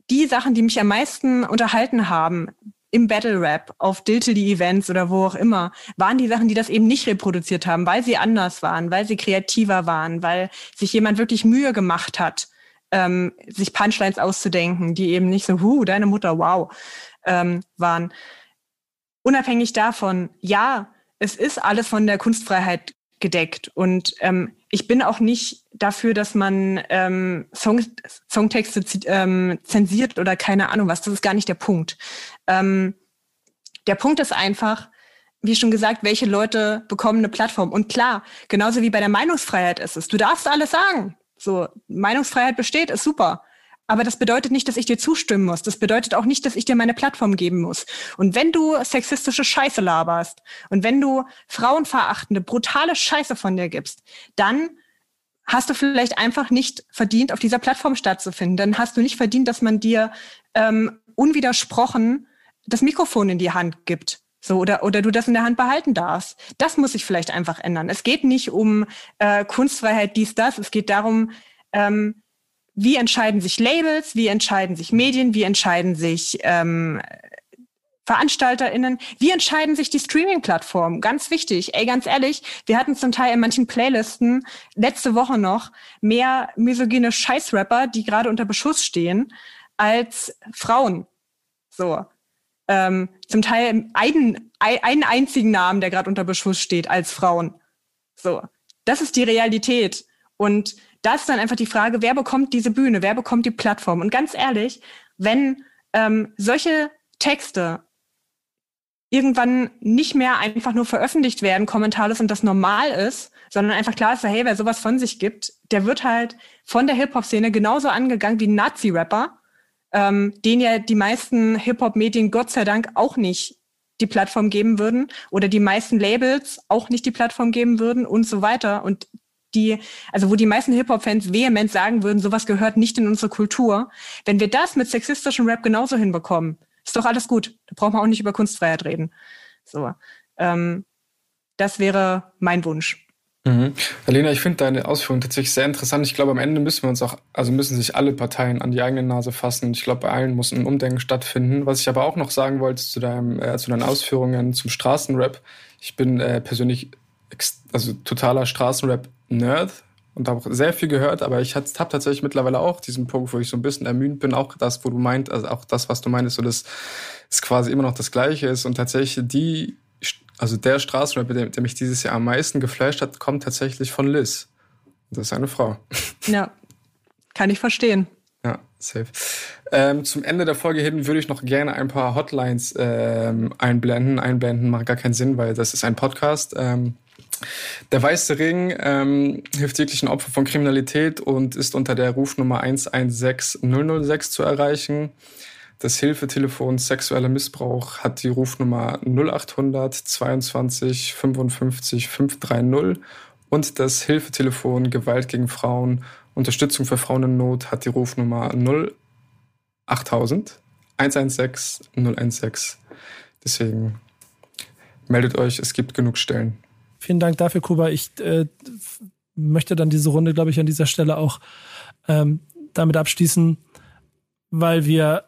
die Sachen, die mich am meisten unterhalten haben, im Battle Rap, auf Diltily Events oder wo auch immer, waren die Sachen, die das eben nicht reproduziert haben, weil sie anders waren, weil sie kreativer waren, weil sich jemand wirklich Mühe gemacht hat, ähm, sich Punchlines auszudenken, die eben nicht so, huh, deine Mutter, wow, ähm, waren. Unabhängig davon, ja, es ist alles von der Kunstfreiheit gedeckt und ähm, ich bin auch nicht dafür, dass man ähm, Song, Songtexte ähm, zensiert oder keine Ahnung was. Das ist gar nicht der Punkt. Ähm, der Punkt ist einfach, wie schon gesagt, welche Leute bekommen eine Plattform. Und klar, genauso wie bei der Meinungsfreiheit ist es. Du darfst alles sagen. So, Meinungsfreiheit besteht, ist super. Aber das bedeutet nicht, dass ich dir zustimmen muss. Das bedeutet auch nicht, dass ich dir meine Plattform geben muss. Und wenn du sexistische Scheiße laberst und wenn du frauenverachtende, brutale Scheiße von dir gibst, dann hast du vielleicht einfach nicht verdient, auf dieser Plattform stattzufinden. Dann hast du nicht verdient, dass man dir ähm, unwidersprochen das Mikrofon in die Hand gibt. So, oder, oder du das in der Hand behalten darfst. Das muss sich vielleicht einfach ändern. Es geht nicht um äh, Kunstfreiheit, dies, das. Es geht darum, ähm, wie entscheiden sich Labels, wie entscheiden sich Medien, wie entscheiden sich ähm, VeranstalterInnen, wie entscheiden sich die Streaming-Plattformen? Ganz wichtig. Ey, ganz ehrlich, wir hatten zum Teil in manchen Playlisten letzte Woche noch mehr misogyne Scheißrapper, die gerade unter Beschuss stehen, als Frauen. So. Ähm, zum Teil einen, einen einzigen Namen, der gerade unter Beschuss steht, als Frauen. So. Das ist die Realität. Und da ist dann einfach die Frage, wer bekommt diese Bühne, wer bekommt die Plattform? Und ganz ehrlich, wenn ähm, solche Texte irgendwann nicht mehr einfach nur veröffentlicht werden, kommentarlos und das normal ist, sondern einfach klar ist, hey, wer sowas von sich gibt, der wird halt von der Hip-Hop-Szene genauso angegangen wie Nazi-Rapper, ähm, den ja die meisten Hip-Hop-Medien Gott sei Dank auch nicht die Plattform geben würden oder die meisten Labels auch nicht die Plattform geben würden und so weiter. Und die, also wo die meisten Hip-Hop-Fans vehement sagen würden, sowas gehört nicht in unsere Kultur. Wenn wir das mit sexistischem Rap genauso hinbekommen, ist doch alles gut. Da braucht man auch nicht über Kunstfreiheit reden. So, ähm, das wäre mein Wunsch. Mhm. Alena, ich finde deine Ausführungen tatsächlich sehr interessant. Ich glaube, am Ende müssen wir uns auch, also müssen sich alle Parteien an die eigene Nase fassen. Ich glaube, bei allen muss ein Umdenken stattfinden. Was ich aber auch noch sagen wollte zu, deinem, äh, zu deinen Ausführungen zum Straßenrap. Ich bin äh, persönlich also totaler Straßenrap-Nerd und habe sehr viel gehört, aber ich habe tatsächlich mittlerweile auch diesen Punkt, wo ich so ein bisschen ermüdet bin, auch das, wo du meint, also auch das, was du meinst, so dass es quasi immer noch das Gleiche ist und tatsächlich die, also der Straßenrap, der, der mich dieses Jahr am meisten geflasht hat, kommt tatsächlich von Liz. Das ist eine Frau. Ja, kann ich verstehen. Ja, safe. Ähm, zum Ende der Folge hin würde ich noch gerne ein paar Hotlines ähm, einblenden. Einblenden macht gar keinen Sinn, weil das ist ein Podcast. Ähm, der Weiße Ring ähm, hilft jeglichen Opfer von Kriminalität und ist unter der Rufnummer 116006 zu erreichen. Das Hilfetelefon sexueller Missbrauch hat die Rufnummer 0800 22 55 530 und das Hilfetelefon Gewalt gegen Frauen, Unterstützung für Frauen in Not hat die Rufnummer 08000 116 016. Deswegen meldet euch, es gibt genug Stellen. Vielen Dank dafür, Kuba. Ich äh, möchte dann diese Runde, glaube ich, an dieser Stelle auch ähm, damit abschließen, weil wir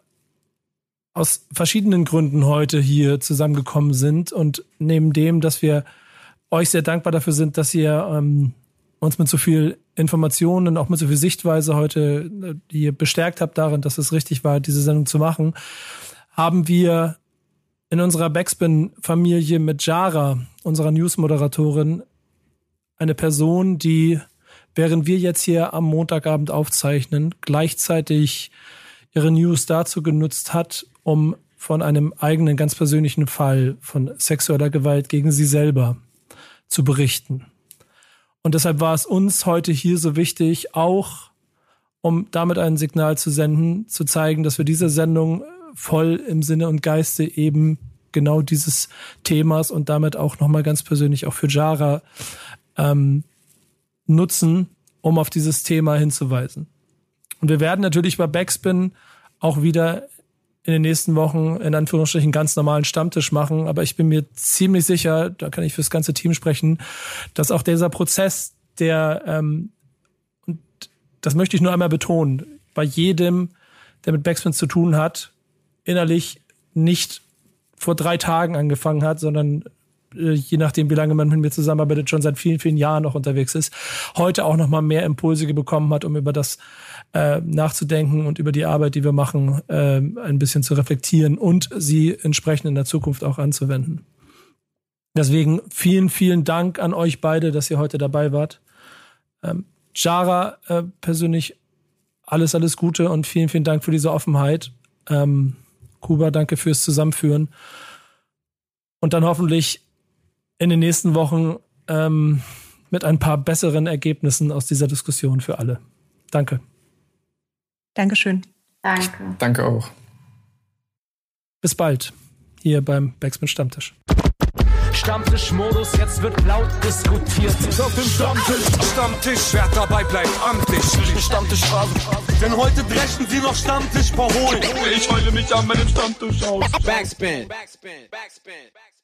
aus verschiedenen Gründen heute hier zusammengekommen sind und neben dem, dass wir euch sehr dankbar dafür sind, dass ihr ähm, uns mit so viel Informationen, auch mit so viel Sichtweise heute äh, hier bestärkt habt darin, dass es richtig war, diese Sendung zu machen, haben wir in unserer Backspin-Familie mit Jara, unserer News-Moderatorin, eine Person, die, während wir jetzt hier am Montagabend aufzeichnen, gleichzeitig ihre News dazu genutzt hat, um von einem eigenen, ganz persönlichen Fall von sexueller Gewalt gegen sie selber zu berichten. Und deshalb war es uns heute hier so wichtig, auch um damit ein Signal zu senden, zu zeigen, dass wir diese Sendung voll im Sinne und Geiste eben genau dieses Themas und damit auch nochmal ganz persönlich auch für Jara ähm, nutzen, um auf dieses Thema hinzuweisen. Und wir werden natürlich bei Backspin auch wieder in den nächsten Wochen in Anführungsstrichen ganz normalen Stammtisch machen. Aber ich bin mir ziemlich sicher, da kann ich fürs ganze Team sprechen, dass auch dieser Prozess, der, ähm, und das möchte ich nur einmal betonen, bei jedem, der mit Backspin zu tun hat, innerlich nicht vor drei Tagen angefangen hat, sondern äh, je nachdem, wie lange man mit mir zusammenarbeitet, schon seit vielen, vielen Jahren noch unterwegs ist, heute auch noch mal mehr Impulse bekommen hat, um über das äh, nachzudenken und über die Arbeit, die wir machen, äh, ein bisschen zu reflektieren und sie entsprechend in der Zukunft auch anzuwenden. Deswegen vielen, vielen Dank an euch beide, dass ihr heute dabei wart. Ähm, Jara äh, persönlich alles, alles Gute und vielen, vielen Dank für diese Offenheit. Ähm, Kuba, danke fürs Zusammenführen. Und dann hoffentlich in den nächsten Wochen ähm, mit ein paar besseren Ergebnissen aus dieser Diskussion für alle. Danke. Dankeschön. Danke. Danke auch. Bis bald hier beim Backspin Stammtisch. Stammtischmodus, jetzt wird laut diskutiert. Auf dem Stammtisch, Stammtisch, wer dabei bleibt, amtlich. Stammtischphase. Denn heute brechen sie noch Stammtisch verholen. Ich heule mich an meinem Stammtisch aus. Backspin. Backspin. Backspin. Backspin.